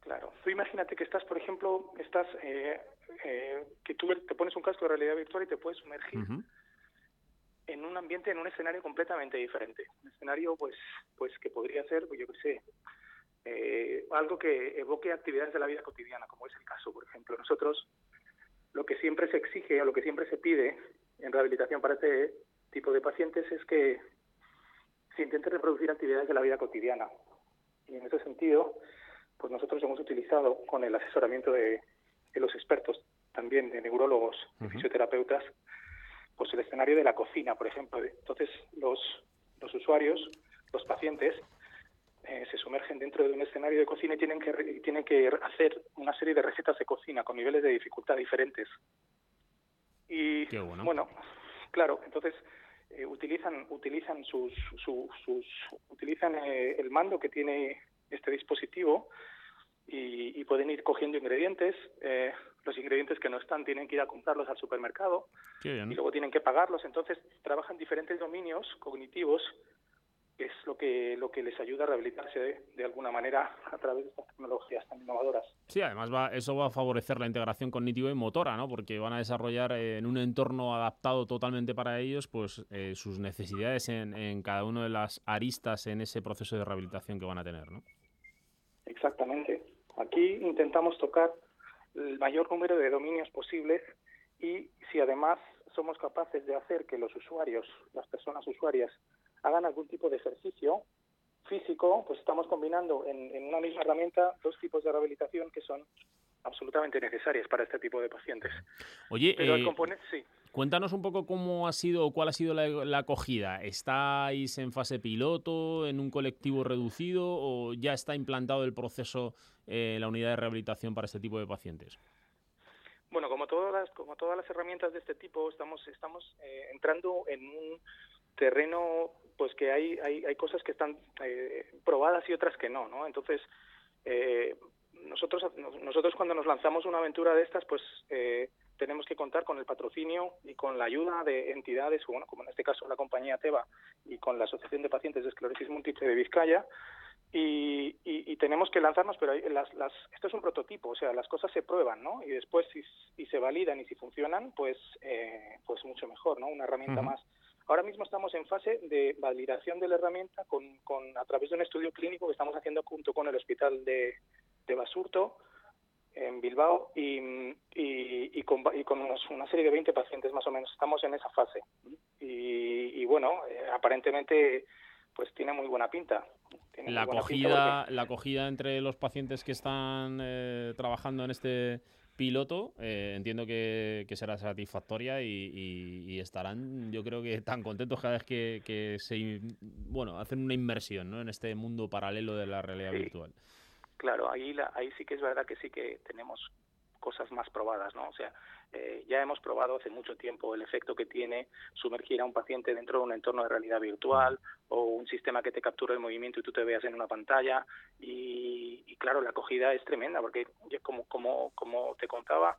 Claro. Tú imagínate que estás, por ejemplo, estás eh, eh, que tú te pones un casco de realidad virtual y te puedes sumergir en un ambiente, en un escenario completamente diferente. Un escenario, pues, pues que podría ser, pues, yo qué sé, eh, algo que evoque actividades de la vida cotidiana, como es el caso, por ejemplo. Nosotros, lo que siempre se exige o lo que siempre se pide en rehabilitación para este tipo de pacientes es que se intente reproducir actividades de la vida cotidiana. Y en ese sentido, pues nosotros hemos utilizado con el asesoramiento de, los expertos también de neurólogos y fisioterapeutas, pues el escenario de la cocina, por ejemplo. Entonces, los, los usuarios, los pacientes, eh, se sumergen dentro de un escenario de cocina y tienen que, tienen que hacer una serie de recetas de cocina con niveles de dificultad diferentes. Y bueno. claro, entonces eh, utilizan utilizan sus, sus utilizan eh, el mando que tiene este dispositivo y, pueden ir cogiendo ingredientes. Eh, los ingredientes que no están tienen que ir a comprarlos al supermercado y luego tienen que pagarlos. Entonces trabajan diferentes dominios cognitivos que es lo que lo que les ayuda a rehabilitarse de, alguna manera a través de estas tecnologías tan innovadoras. Sí, además va, eso va a favorecer la integración cognitiva y motora, ¿no? Porque van a desarrollar eh, en un entorno adaptado totalmente para ellos, pues eh, sus necesidades en, en cada una de las aristas en ese proceso de rehabilitación que van a tener, ¿no? Exactamente. Aquí intentamos tocar el mayor número de dominios posibles y si además somos capaces de hacer que los usuarios, las personas usuarias, hagan algún tipo de ejercicio físico, pues estamos combinando en, una misma herramienta dos tipos de rehabilitación que son absolutamente necesarias para este tipo de pacientes. Oye, Pero el componente, sí. Cuéntanos un poco cómo ha sido o cuál ha sido la, acogida. ¿Estáis en fase piloto, en un colectivo reducido o ya está implantado el proceso en la unidad de rehabilitación para este tipo de pacientes? Bueno, como todas las, como todas las herramientas de este tipo, estamos, estamos eh, entrando en un terreno pues que hay, hay, hay cosas que están eh, probadas y otras que no, ¿no? Entonces, eh, nosotros, nosotros cuando nos lanzamos una aventura de estas, pues eh, tenemos que contar con el patrocinio y con la ayuda de entidades, bueno, como en este caso la compañía Teva y con la Asociación de Pacientes de Esclerosis Múltiple de Vizcaya, y, y, tenemos que lanzarnos, pero las, las, esto es un prototipo, o sea, las cosas se prueban, ¿no? Y después, si, si se validan y si funcionan, pues, eh, pues mucho mejor, ¿no? Una herramienta más. Ahora mismo estamos en fase de validación de la herramienta con, con, a través de un estudio clínico que estamos haciendo junto con el Hospital de, de Basurto, en Bilbao y, y, con, y con una serie de 20 pacientes más o menos. Estamos en esa fase. Y, bueno, eh, aparentemente pues tiene muy buena pinta. la, acogida, la acogida entre los pacientes que están eh, trabajando en este piloto, eh, entiendo que, será satisfactoria y, estarán, yo creo que tan contentos cada vez que, se, bueno, hacen una inmersión ¿no? en este mundo paralelo de la realidad virtual. Claro, ahí, la, ahí sí que es verdad que sí que tenemos cosas más probadas, ¿no? O sea, eh, ya hemos probado hace mucho tiempo el efecto que tiene sumergir a un paciente dentro de un entorno de realidad virtual o un sistema que te captura el movimiento y tú te veas en una pantalla y, claro, la acogida es tremenda porque como, como, como te contaba,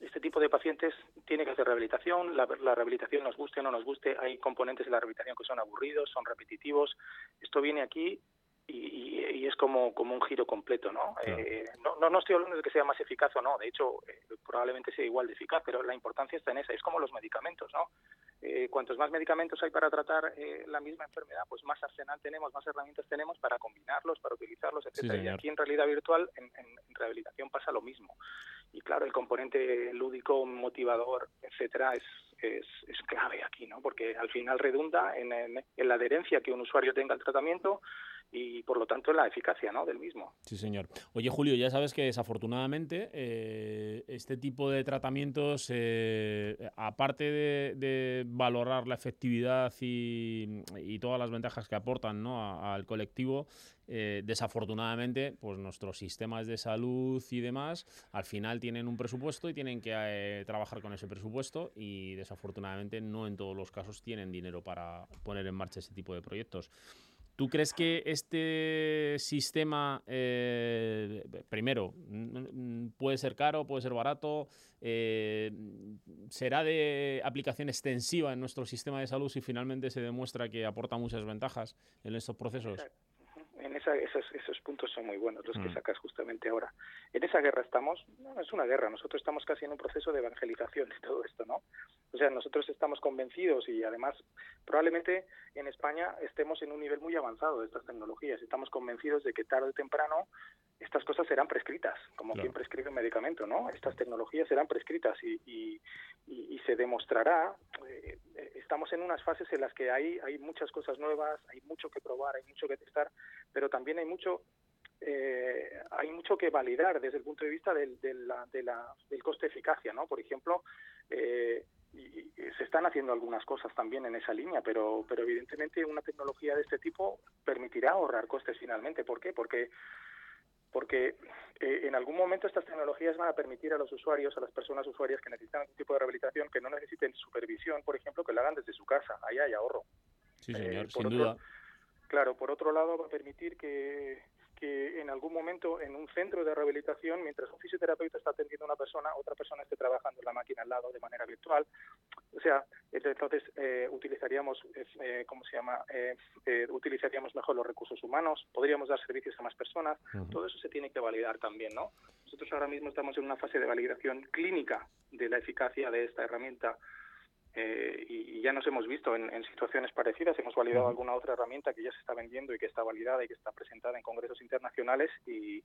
este tipo de pacientes tiene que hacer rehabilitación, la, la, rehabilitación nos guste o no nos guste, hay componentes de la rehabilitación que son aburridos, son repetitivos, esto viene aquí y, es como, como un giro completo, ¿no? Eh, ¿no? ¿no? estoy hablando de que sea más eficaz o no, de hecho eh, probablemente sea igual de eficaz, pero la importancia está en esa, es como los medicamentos, ¿no? Eh, cuantos más medicamentos hay para tratar la misma enfermedad, pues más arsenal tenemos, más herramientas tenemos para combinarlos, para utilizarlos, etcétera. y aquí en realidad virtual, en, rehabilitación pasa lo mismo. Y claro, el componente lúdico, motivador, etcétera, es, es, es clave aquí, ¿no? Porque al final redunda en, en la adherencia que un usuario tenga al tratamiento, y por lo tanto la eficacia ¿no? del mismo. Sí, señor. Oye, Julio, ya sabes que desafortunadamente eh, este tipo de tratamientos, eh, aparte de, valorar la efectividad y, todas las ventajas que aportan ¿no? al colectivo, eh, desafortunadamente, pues nuestros sistemas de salud y demás, al final tienen un presupuesto y tienen que trabajar con ese presupuesto y desafortunadamente no en todos los casos tienen dinero para poner en marcha ese tipo de proyectos. ¿Tú crees que este sistema, eh, primero, puede ser caro, puede ser barato? Eh, ¿Será de aplicación extensiva en nuestro sistema de salud si finalmente se demuestra que aporta muchas ventajas en estos procesos? En esa, esos, esos puntos son muy buenos los que mm. sacas justamente ahora. En esa guerra estamos, no es una guerra, nosotros estamos casi en un proceso de evangelización de todo esto, ¿no? O sea, nosotros estamos convencidos y además probablemente en España estemos en un nivel muy avanzado de estas tecnologías. Estamos convencidos de que tarde o temprano estas cosas serán prescritas, como quien prescribe un medicamento, ¿no? Estas tecnologías serán prescritas y, y, y, se demostrará. Eh, estamos en unas fases en las que hay, hay muchas cosas nuevas, hay mucho que probar, hay mucho que testar, pero también hay mucho eh, hay mucho que validar desde el punto de vista del, del, del coste-eficacia, ¿no? Por ejemplo, eh, y, se están haciendo algunas cosas también en esa línea, pero, pero evidentemente una tecnología de este tipo permitirá ahorrar costes finalmente. ¿Por qué? Porque porque eh, en algún momento estas tecnologías van a permitir a los usuarios, a las personas usuarias que necesitan algún tipo de rehabilitación, que no necesiten supervisión, por ejemplo, que la hagan desde su casa. Ahí hay ahorro. Sí, señor, sin duda. Claro, por otro lado va a permitir que, que en algún momento en un centro de rehabilitación, mientras un fisioterapeuta está atendiendo a una persona, otra persona esté trabajando en la máquina al lado de manera virtual. O sea, entonces eh, utilizaríamos, eh, ¿cómo se llama? Eh, eh, utilizaríamos mejor los recursos humanos, podríamos dar servicios a más personas. Todo eso se tiene que validar también, ¿no? Nosotros ahora mismo estamos en una fase de validación clínica de la eficacia de esta herramienta eh, y, ya nos hemos visto en, situaciones parecidas. Hemos validado alguna otra herramienta que ya se está vendiendo y que está validada y que está presentada en congresos internacionales y,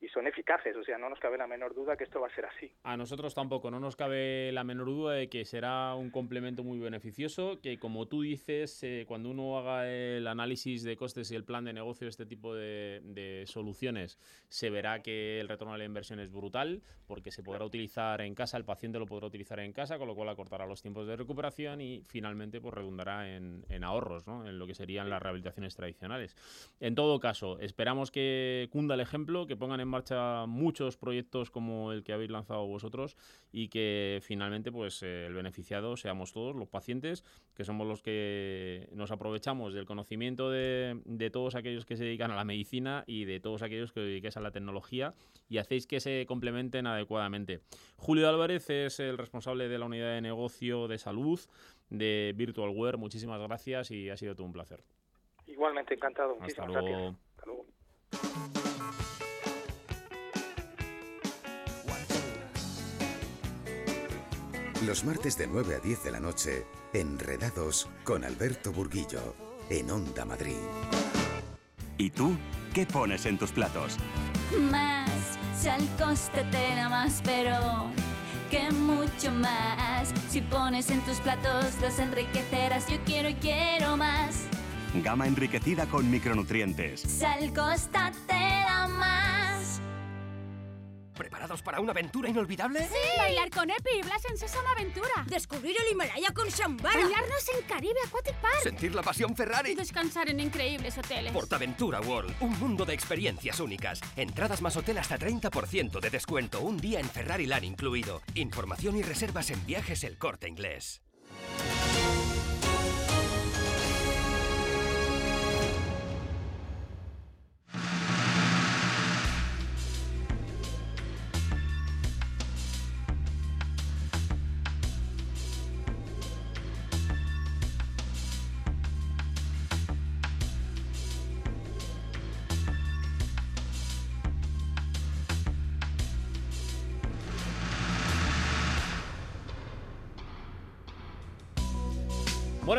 y son eficaces. O sea, no nos cabe la menor duda que esto va a ser así. A nosotros tampoco, no nos cabe la menor duda de que será un complemento muy beneficioso, que como tú dices, eh, cuando uno haga el análisis de costes y el plan de negocio de este tipo de, de, soluciones, se verá que el retorno a la inversión es brutal, porque se podrá utilizar en casa, el paciente lo podrá utilizar en casa, con lo cual acortará los tiempos de recuperación y finalmente pues redundará en, en ahorros, ¿no? en lo que serían las rehabilitaciones tradicionales. En todo caso, esperamos que cunda el ejemplo, que pongan en marcha muchos proyectos como el que habéis lanzado vosotros y que finalmente pues eh, el beneficiado seamos todos los pacientes, que somos los que nos aprovechamos del conocimiento de, de todos aquellos que se dedican a la medicina y de todos aquellos que os dediquéis a la tecnología y hacéis que se complementen adecuadamente. Julio Álvarez es el responsable de la unidad de negocio de salud de Virtualware. Muchísimas gracias y ha sido todo un placer. Igualmente, encantado. Hasta Muchísimas luego. gracias. Hasta luego. Los martes de 9 a 10 de la noche, Enredados con Alberto Burguillo, en Onda Madrid. ¿Y tú qué pones en tus platos? Más, sal costetera más, pero que mucho más. Si pones en tus platos los enriquecerás, yo quiero y quiero más. Gama enriquecida con micronutrientes. Sal costatera más. ¿Preparados para una aventura inolvidable? ¡Sí! Bailar con Epi y Blas en Sésamo Aventura. Descubrir el Himalaya con Shambhala. Bañarnos en Caribe Aquatic Park. Sentir la pasión Ferrari. Y descansar en increíbles hoteles. Portaventura World, un mundo de experiencias únicas. Entradas más hotel hasta 30% de descuento, un día en Ferrari Land incluido. Información y reservas en viajes El Corte Inglés.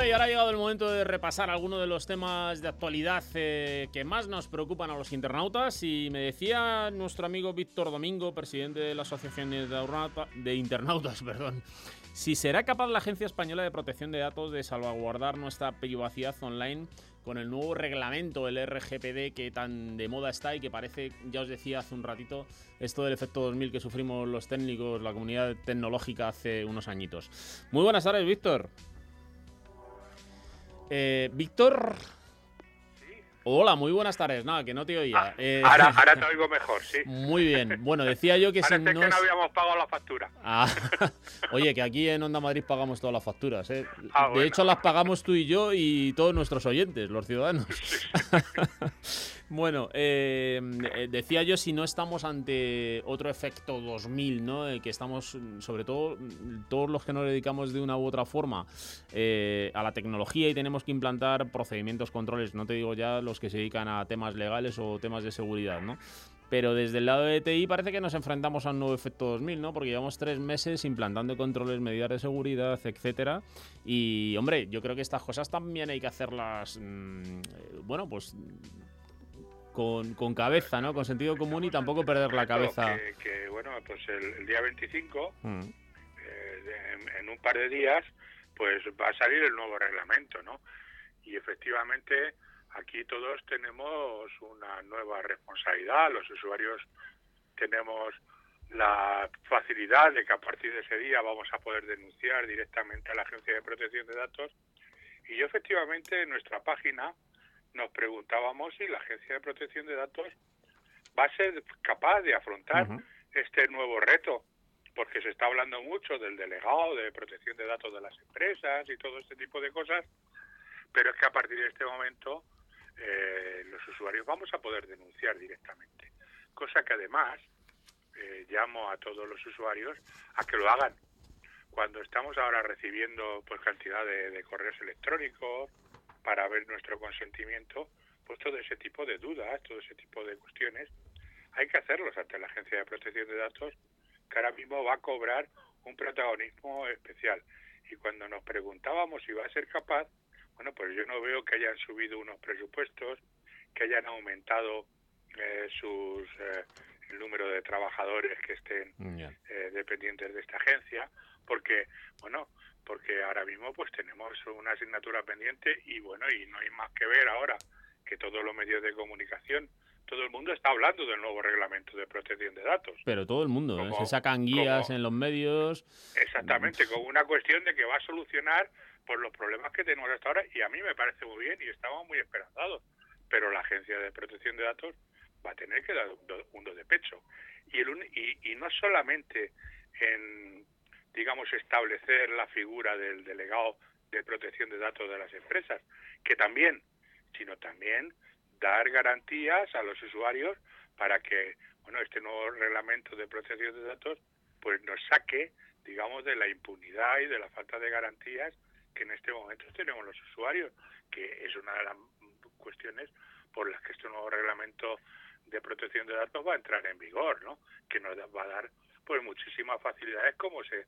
Y ahora ha llegado el momento de repasar algunos de los temas de actualidad eh, que más nos preocupan a los internautas. Y me decía nuestro amigo Víctor Domingo, presidente de la Asociación de Internautas, perdón, si será capaz la Agencia Española de Protección de Datos de salvaguardar nuestra privacidad online con el nuevo reglamento, el RGPD, que tan de moda está y que parece, ya os decía hace un ratito, esto del efecto 2000 que sufrimos los técnicos, la comunidad tecnológica hace unos añitos. Muy buenas tardes, Víctor. Eh, Víctor. Hola, muy buenas tardes. Nada, que no te oía. Eh, Ahora, ahora te oigo mejor, sí. Muy bien. Bueno, decía yo que si no que es- no habíamos pagado la factura. Ah, Oye, que aquí en Onda Madrid pagamos todas las facturas, ¿eh? Ah, De bueno. hecho, las pagamos tú y yo y todos nuestros oyentes, los ciudadanos. bueno, eh, eh, decía yo si no estamos ante otro efecto 2000, ¿no? El que estamos, mm, sobre todo, mm, todos los que nos dedicamos de una u otra forma eh, a la tecnología y tenemos que implantar procedimientos, controles, no te digo ya los que se dedican a temas legales o temas de seguridad, ¿no? Pero desde el lado de TI parece que nos enfrentamos a un nuevo efecto 2000, ¿no? Porque llevamos tres meses implantando controles, medidas de seguridad, etcétera. Y, hombre, yo creo que estas cosas también hay que hacerlas, mm, eh, bueno, pues con, con cabeza, ¿no? Con sentido común y tampoco perder la cabeza. Que, que, bueno, pues el, el día 25, Mm. eh, en, en un par de días, pues va a salir el nuevo reglamento, ¿no? Y efectivamente aquí todos tenemos una nueva responsabilidad, los usuarios tenemos la facilidad de que a partir de ese día vamos a poder denunciar directamente a la Agencia de Protección de Datos y yo efectivamente en nuestra página nos preguntábamos si la Agencia de Protección de Datos va a ser capaz de afrontar este nuevo reto, porque se está hablando mucho del delegado de protección de datos de las empresas y todo este tipo de cosas, pero es que a partir de este momento eh, los usuarios vamos a poder denunciar directamente, cosa que además eh, llamo a todos los usuarios a que lo hagan. Cuando estamos ahora recibiendo pues cantidad de, de correos electrónicos para ver nuestro consentimiento, pues todo ese tipo de dudas, todo ese tipo de cuestiones, hay que hacerlos ante la Agencia de Protección de Datos, que ahora mismo va a cobrar un protagonismo especial. Y cuando nos preguntábamos si va a ser capaz, bueno, pues yo no veo que hayan subido unos presupuestos, que hayan aumentado eh, sus eh, el número de trabajadores que estén eh, dependientes de esta agencia, porque, bueno, porque ahora mismo pues tenemos una asignatura pendiente y bueno, y no hay más que ver ahora que todos los medios de comunicación todo el mundo está hablando del nuevo reglamento de protección de datos. Pero todo el mundo, ¿eh? se sacan guías en los medios. Exactamente, como una cuestión de que va a solucionar por los problemas que tenemos hasta ahora y a mí me parece muy bien y estamos muy esperanzados. Pero la Agencia de Protección de Datos va a tener que dar un do de pecho. Y, el, y, y no solamente en, digamos, establecer la figura del delegado de protección de datos de las empresas, que también, sino también dar garantías a los usuarios para que, bueno, este nuevo reglamento de protección de datos, pues nos saque, digamos, de la impunidad y de la falta de garantías que en este momento tenemos los usuarios, que es una de las cuestiones por las que este nuevo reglamento de protección de datos va a entrar en vigor, ¿no? Que nos va a dar pues muchísimas facilidades como se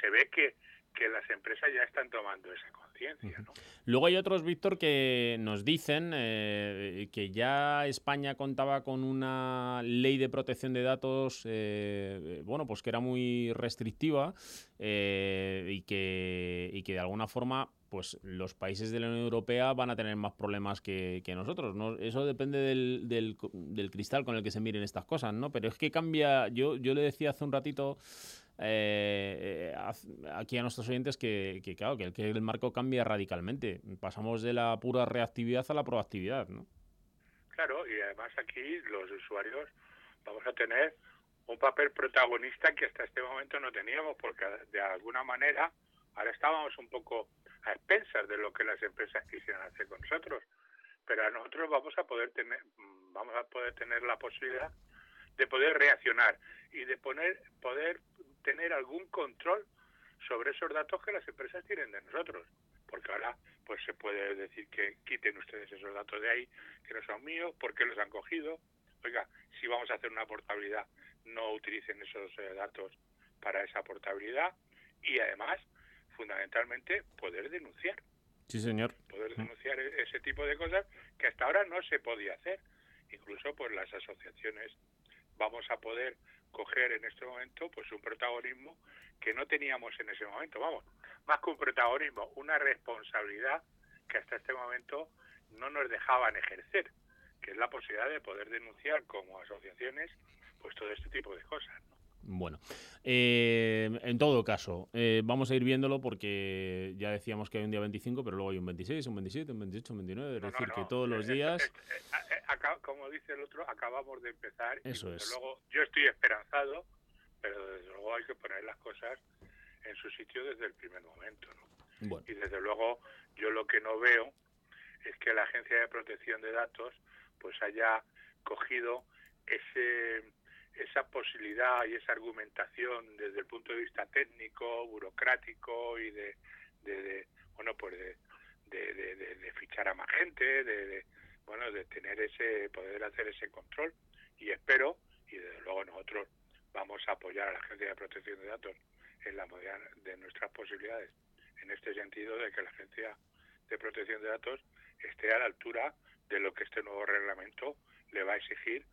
se ve que que las empresas ya están tomando esa conciencia. ¿no? Luego hay otros, Víctor, que nos dicen eh, que ya España contaba con una ley de protección de datos, eh, bueno, pues que era muy restrictiva eh, y, que, y que de alguna forma pues los países de la Unión Europea van a tener más problemas que, nosotros. ¿no? Eso depende del, del, cristal con el que se miren estas cosas, ¿no? Pero es que cambia, yo, yo le decía hace un ratito eh, aquí a nuestros oyentes que, claro, que el, marco cambia radicalmente. Pasamos de la pura reactividad a la proactividad, ¿no? Claro, y además aquí los usuarios vamos a tener un papel protagonista que hasta este momento no teníamos, porque de alguna manera ahora estábamos un poco a expensas de lo que las empresas quisieran hacer con nosotros, pero a nosotros vamos a poder tener, vamos a poder tener la posibilidad de poder reaccionar y de poner, poder tener algún control sobre esos datos que las empresas tienen de nosotros. Porque ahora pues se puede decir que quiten ustedes esos datos de ahí, que no son míos, ¿por qué los han cogido? Oiga, si vamos a hacer una portabilidad, no utilicen esos eh, datos para esa portabilidad y además, fundamentalmente, poder denunciar. Sí, señor. Poder denunciar e-, ese tipo de cosas que hasta ahora no se podía hacer. Incluso pues las asociaciones vamos a poder coger en este momento pues un protagonismo que no teníamos en ese momento. Vamos, más que un protagonismo, una responsabilidad que hasta este momento no nos dejaban ejercer, que es la posibilidad de poder denunciar como asociaciones pues todo este tipo de cosas. Bueno, eh, en todo caso, eh, vamos a ir viéndolo porque ya decíamos que hay un día 25, pero luego hay un 26, un 27, un 28, un 29. Es decir, que todos los días. como dice el otro, acabamos de empezar. Eso es. Luego, yo estoy esperanzado, pero desde luego hay que poner las cosas en su sitio desde el primer momento. ¿no? Y desde luego, yo lo que no veo es que la Agencia de Protección de Datos pues haya cogido ese esa posibilidad y esa argumentación desde el punto de vista técnico, burocrático y de, de, bueno, pues de, de, fichar a más gente, de, bueno, de tener ese, poder hacer ese control. Y espero, y desde luego nosotros vamos a apoyar a la Agencia de Protección de Datos en la medida de nuestras posibilidades, en este sentido de que la Agencia de Protección de Datos esté a la altura de lo que este nuevo reglamento le va a exigir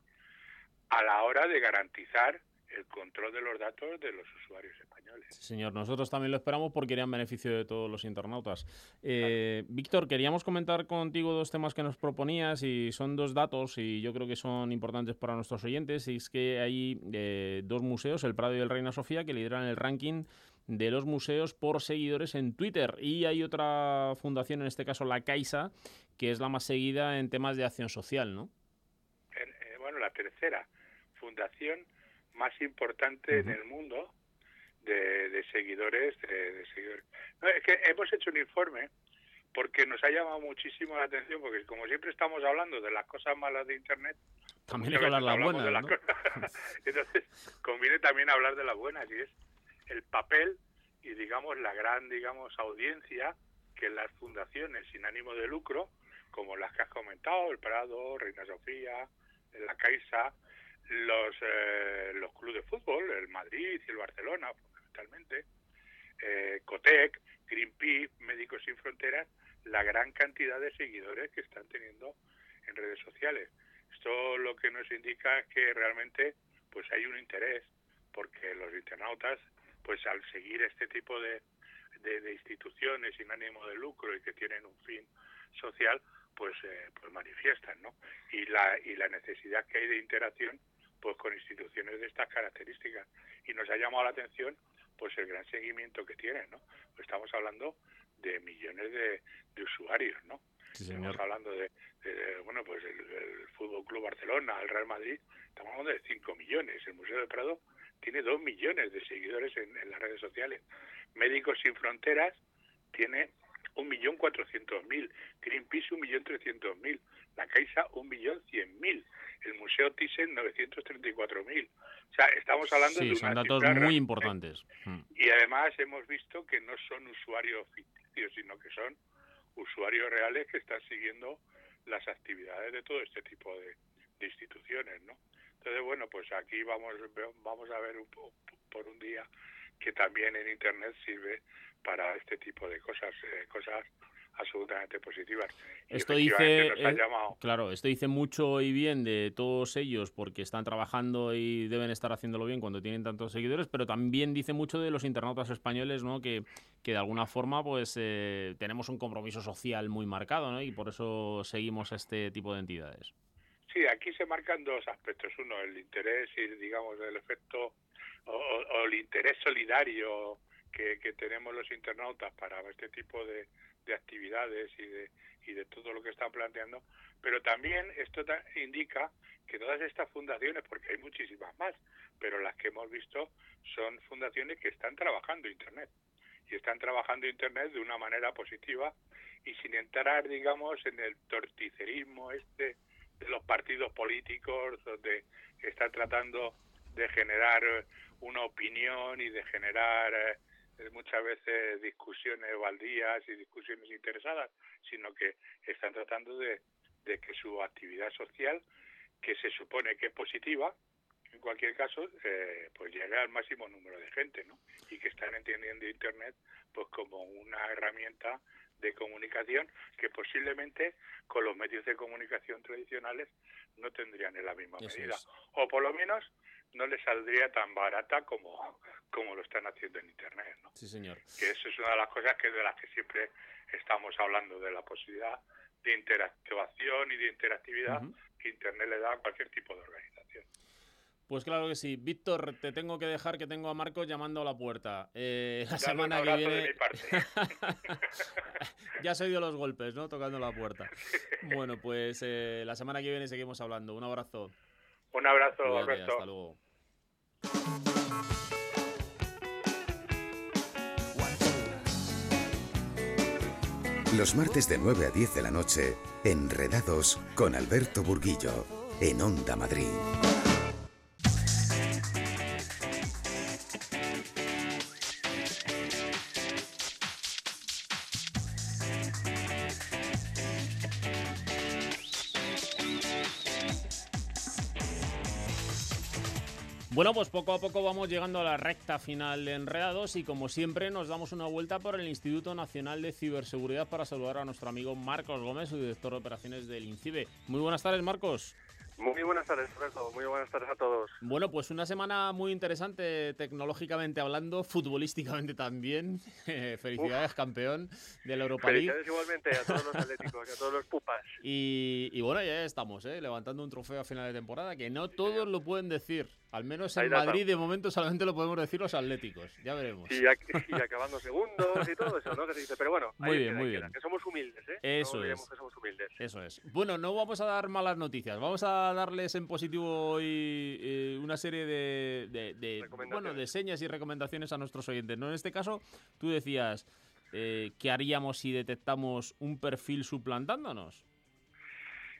a la hora de garantizar el control de los datos de los usuarios españoles. señor, nosotros también lo esperamos porque iría en beneficio de todos los internautas. Eh, Víctor, queríamos comentar contigo dos temas que nos proponías y son dos datos y yo creo que son importantes para nuestros oyentes. Y es que hay eh, dos museos, el Prado y el Reina Sofía, que lideran el ranking de los museos por seguidores en Twitter. Y hay otra fundación, en este caso la Caixa, que es la más seguida en temas de acción social, ¿no? Eh, bueno, la tercera fundación más importante en el mundo de, seguidores. De, seguidores. es que hemos hecho un informe porque nos ha llamado muchísimo la atención, porque como siempre estamos hablando de las cosas malas de Internet, también hay que hablar las buenas. Entonces, conviene también hablar de las buenas, y es el papel y, digamos, la gran, digamos, audiencia que las fundaciones sin ánimo de lucro, como las que has comentado, el Prado, Reina Sofía, la Caixa, los, eh, los clubes de fútbol, el Madrid y el Barcelona, fundamentalmente, eh, Cotec, Greenpeace, Médicos Sin Fronteras, la gran cantidad de seguidores que están teniendo en redes sociales. Esto lo que nos indica es que realmente pues hay un interés porque los internautas pues al seguir este tipo de, de, instituciones sin ánimo de lucro y que tienen un fin social pues eh, pues manifiestan no y la y la necesidad que hay de interacción pues con instituciones de estas características y nos ha llamado la atención pues el gran seguimiento que tienen no pues estamos hablando de millones de, de usuarios no Estamos hablando de, bueno, pues el, Fútbol Club Barcelona, el Real Madrid, estamos hablando de 5 millones. El Museo del Prado tiene 2 millones de seguidores en, las redes sociales. Médicos Sin Fronteras tiene 1.400.000, Greenpeace 1.300.000, la Caixa 1.100.000, el Museo Thyssen 934.000. O sea, estamos hablando de son datos muy importantes. Mm. Y además hemos visto que no son usuarios ficticios, sino que son usuarios reales que están siguiendo las actividades de todo este tipo de, instituciones, ¿no? Entonces, bueno, pues aquí vamos vamos a ver un, por un día que también en Internet sirve para este tipo de cosas, eh, cosas absolutamente positivas. esto dice, eh, claro, esto dice mucho y bien de todos ellos porque están trabajando y deben estar haciéndolo bien cuando tienen tantos seguidores, pero también dice mucho de los internautas españoles, ¿no? Que, que de alguna forma, pues, eh, tenemos un compromiso social muy marcado, ¿no? Y por eso seguimos a este tipo de entidades. Sí, aquí se marcan dos aspectos. Uno, el interés y, digamos, el efecto o, el interés solidario que, que tenemos los internautas para este tipo de, de actividades y de, y de todo lo que están planteando, pero también esto indica que todas estas fundaciones, porque hay muchísimas más, pero las que hemos visto son fundaciones que están trabajando Internet y están trabajando Internet de una manera positiva y sin entrar, digamos, en el torticerismo este de los partidos políticos donde están tratando de generar una opinión y de generar eh, muchas veces discusiones baldías y discusiones interesadas, sino que están tratando de, que su actividad social, que se supone que es positiva, en cualquier caso, eh, pues llegue al máximo número de gente, ¿no? Y que están entendiendo Internet pues como una herramienta de comunicación que posiblemente con los medios de comunicación tradicionales no tendrían en la misma medida. O por lo menos no le saldría tan barata como, como lo están haciendo en Internet. ¿no? Sí, señor. Que eso es una de las cosas que de las que siempre estamos hablando, de la posibilidad de interactuación y de interactividad que Internet le da a cualquier tipo de organización. Pues claro que sí. Víctor, te tengo que dejar que tengo a Marcos llamando a la puerta. Eh, la semana que viene. ya se oído los golpes, ¿no? Tocando la puerta. Bueno, pues eh, la semana que viene seguimos hablando. Un abrazo. Un abrazo, Alberto. Hasta luego. Los martes de 9 a 10 de la noche, Enredados con Alberto Burguillo, en Onda Madrid. Bueno, pues poco a poco vamos llegando a la recta final de Enredados y como siempre nos damos una vuelta por el Instituto Nacional de Ciberseguridad para saludar a nuestro amigo Marcos Gómez, su director de operaciones del INCIBE. Muy buenas tardes, Marcos. Muy buenas tardes, Roberto. Muy buenas tardes a todos. Bueno, pues una semana muy interesante tecnológicamente hablando, futbolísticamente también. Felicidades, campeón de la Europa League. Felicidades igualmente a todos los atléticos y a todos los pupas. Y, bueno, ya estamos, ¿eh? levantando un trofeo a final de temporada que no todos lo pueden decir. Al menos en Madrid de momento solamente lo podemos decir los atléticos. Ya veremos. Y, acabando segundos y todo eso, ¿no? Que se dice. Pero bueno, muy bien, muy bien. Que somos humildes, ¿eh? Eso es. Que somos humildes. Eso es. Bueno, no vamos a dar malas noticias. Vamos a darles en positivo hoy eh, una serie de, de, bueno, de señas y recomendaciones a nuestros oyentes. ¿no? En este caso, tú decías, eh, ¿qué haríamos si detectamos un perfil suplantándonos?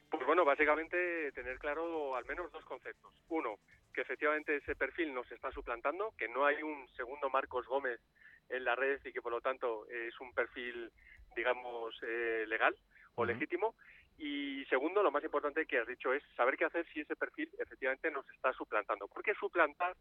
Pues bueno, básicamente tener claro al menos dos conceptos. Uno, que efectivamente ese perfil nos está suplantando, que no hay un segundo Marcos Gómez en la red y que por lo tanto es un perfil, digamos, eh, legal o legítimo. Y segundo, lo más importante que has dicho es saber qué hacer si ese perfil efectivamente nos está suplantando. Porque suplantar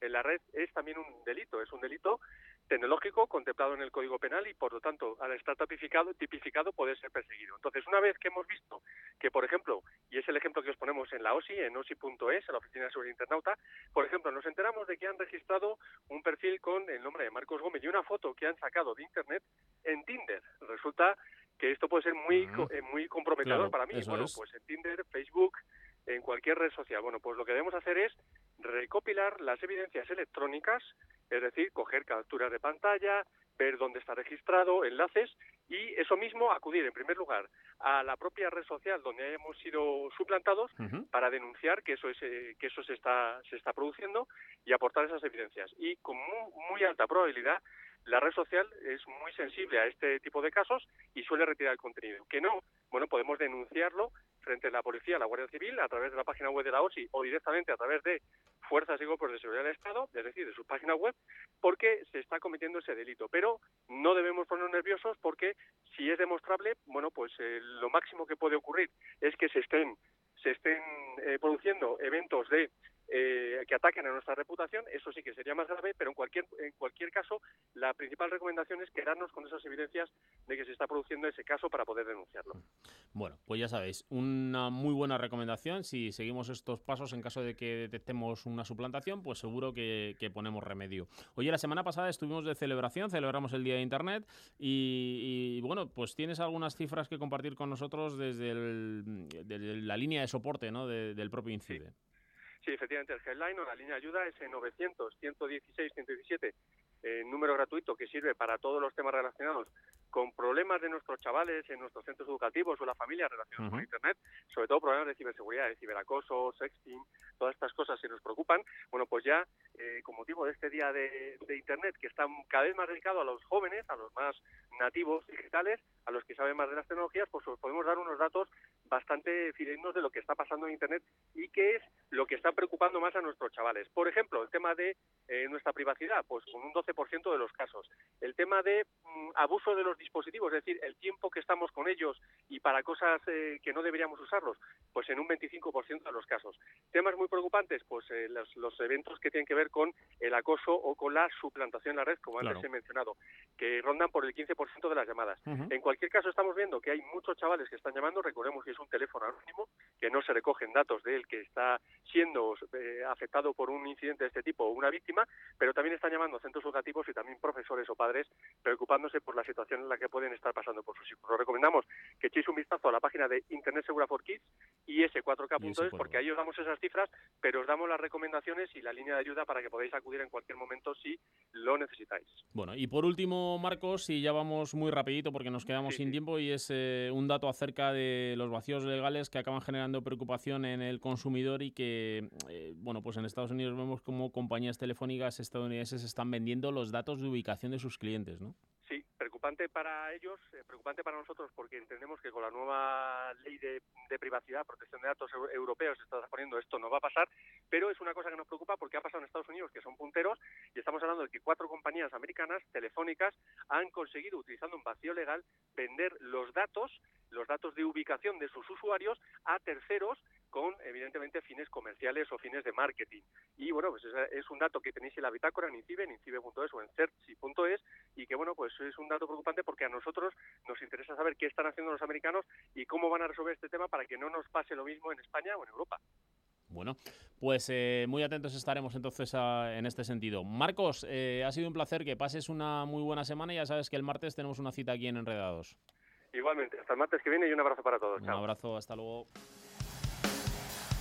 en la red es también un delito, es un delito tecnológico contemplado en el Código Penal y, por lo tanto, al estar tipificado, tipificado puede ser perseguido. Entonces, una vez que hemos visto que, por ejemplo, y es el ejemplo que os ponemos en la OSI, en OSI.es, en la Oficina de Seguridad Internauta, por ejemplo, nos enteramos de que han registrado un perfil con el nombre de Marcos Gómez y una foto que han sacado de Internet en Tinder. Resulta que esto puede ser muy, eh, muy comprometedor Claro, para mí. Bueno, es. pues en Tinder, Facebook, en cualquier red social. Bueno, pues lo que debemos hacer es recopilar las evidencias electrónicas, es decir, coger capturas de pantalla, ver dónde está registrado, enlaces y eso mismo acudir en primer lugar a la propia red social donde hayamos sido suplantados para denunciar que eso es eh, que eso se está se está produciendo y aportar esas evidencias y con muy, muy alta probabilidad la red social es muy sensible a este tipo de casos y suele retirar el contenido. Que no, bueno, podemos denunciarlo frente a la policía, a la Guardia Civil, a través de la página web de la OSI o directamente a través de fuerzas y cuerpos de seguridad del Estado, es decir, de su página web, porque se está cometiendo ese delito. Pero no debemos ponernos nerviosos porque si es demostrable, bueno, pues eh, lo máximo que puede ocurrir es que se estén se estén eh, produciendo eventos de eh, que ataquen a nuestra reputación, eso sí que sería más grave, pero en cualquier en cualquier caso la principal recomendación es quedarnos con esas evidencias de que se está produciendo ese caso para poder denunciarlo. Bueno, pues ya sabéis, una muy buena recomendación. Si seguimos estos pasos en caso de que detectemos una suplantación, pues seguro que, que ponemos remedio. Oye, la semana pasada estuvimos de celebración, celebramos el Día de Internet y, y, bueno, pues tienes algunas cifras que compartir con nosotros desde, el- desde la línea de soporte ¿no? de- del propio INCIDE. Sí, efectivamente, el headline o la línea de ayuda es en 900 116 117, eh, número gratuito que sirve para todos los temas relacionados con problemas de nuestros chavales en nuestros centros educativos o la familia relacionados con Internet, sobre todo problemas de ciberseguridad, de ciberacoso, sexting, todas estas cosas que nos preocupan. Bueno, pues ya eh, con motivo de este día de, de Internet que está cada vez más dedicado a los jóvenes, a los más nativos digitales, a los que saben más de las tecnologías, pues os podemos dar unos datos bastante fidedignos de lo que está pasando en Internet y qué es lo que está preocupando más a nuestros chavales. Por ejemplo, el tema de eh, nuestra privacidad, pues con un 12% de los casos. El tema de mm, abuso de los dispositivos, es decir, el tiempo que estamos con ellos y para cosas eh, que no deberíamos usarlos, pues en un 25% de los casos. Temas muy preocupantes, pues eh, los, los eventos que tienen que ver con el acoso o con la suplantación en la red, como antes he mencionado, que rondan por el 15% de las llamadas. En cualquier caso, estamos viendo que hay muchos chavales que están llamando, recordemos que es un teléfono anónimo, que no se recogen datos de él que está siendo eh, afectado por un incidente de este tipo o una víctima, pero también están llamando a centros educativos y también profesores o padres preocupándose por la situación en la que pueden estar pasando por sus hijos. Os recomendamos que echéis un vistazo a la página de Internet Segura for Kids y s4k.es porque ahí os damos esas cifras, pero os damos las recomendaciones y la línea de ayuda para que podáis acudir en cualquier momento si lo necesitáis. Bueno, y por último, Marcos, y ya vamos muy rapidito porque nos quedamos sin tiempo, y es eh, un dato acerca de los vacíos legales que acaban generando preocupación en el consumidor y que, eh, bueno, pues en Estados Unidos vemos como compañías telefónicas estadounidenses están vendiendo los datos de ubicación de sus clientes, ¿no? Preocupante para ellos, eh, preocupante para nosotros porque entendemos que con la nueva ley de, privacidad, protección de datos eu- europeos, se está poniendo esto no va a pasar, pero es una cosa que nos preocupa porque ha pasado en Estados Unidos, que son punteros, y estamos hablando de que cuatro compañías americanas telefónicas han conseguido, utilizando un vacío legal, vender los datos, los datos de ubicación de sus usuarios a terceros con, evidentemente, fines comerciales o fines de marketing. Y, bueno, pues es, un dato que tenéis en la bitácora en INCIBE, en INCIBE.es o en CERTSI.es, y que, bueno, pues es un dato preocupante porque a nosotros nos interesa saber qué están haciendo los americanos y cómo van a resolver este tema para que no nos pase lo mismo en España o en Europa. Bueno, pues eh, muy atentos estaremos entonces a- en este sentido. Marcos, eh, ha sido un placer que pases una muy buena semana y ya sabes que el martes tenemos una cita aquí en Enredados. Igualmente, hasta el martes que viene y un abrazo para todos. Un Chao. abrazo, hasta luego.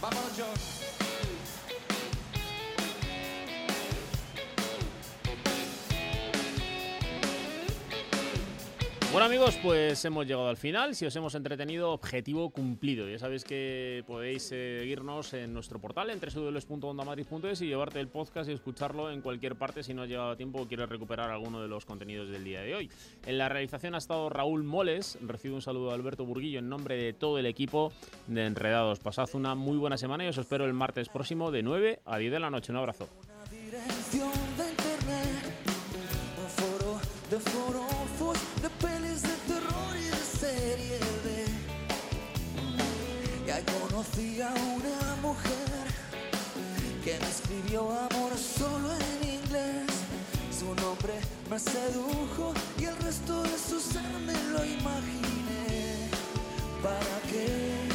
Vámonos, John. Bueno amigos, pues hemos llegado al final. Si os hemos entretenido, objetivo cumplido. Ya sabéis que podéis seguirnos en nuestro portal en www.ondamadrid.es y llevarte el podcast y escucharlo en cualquier parte si no has llegado a tiempo o quieres recuperar alguno de los contenidos del día de hoy. En la realización ha estado Raúl Moles. Recibo un saludo de Alberto Burguillo en nombre de todo el equipo de Enredados. Pasad una muy buena semana y os espero el martes próximo de 9 a 10 de la noche. Un abrazo. Conocí a una mujer que me escribió amor solo en inglés. Su nombre me sedujo y el resto de su ser me lo imaginé. ¿Para qué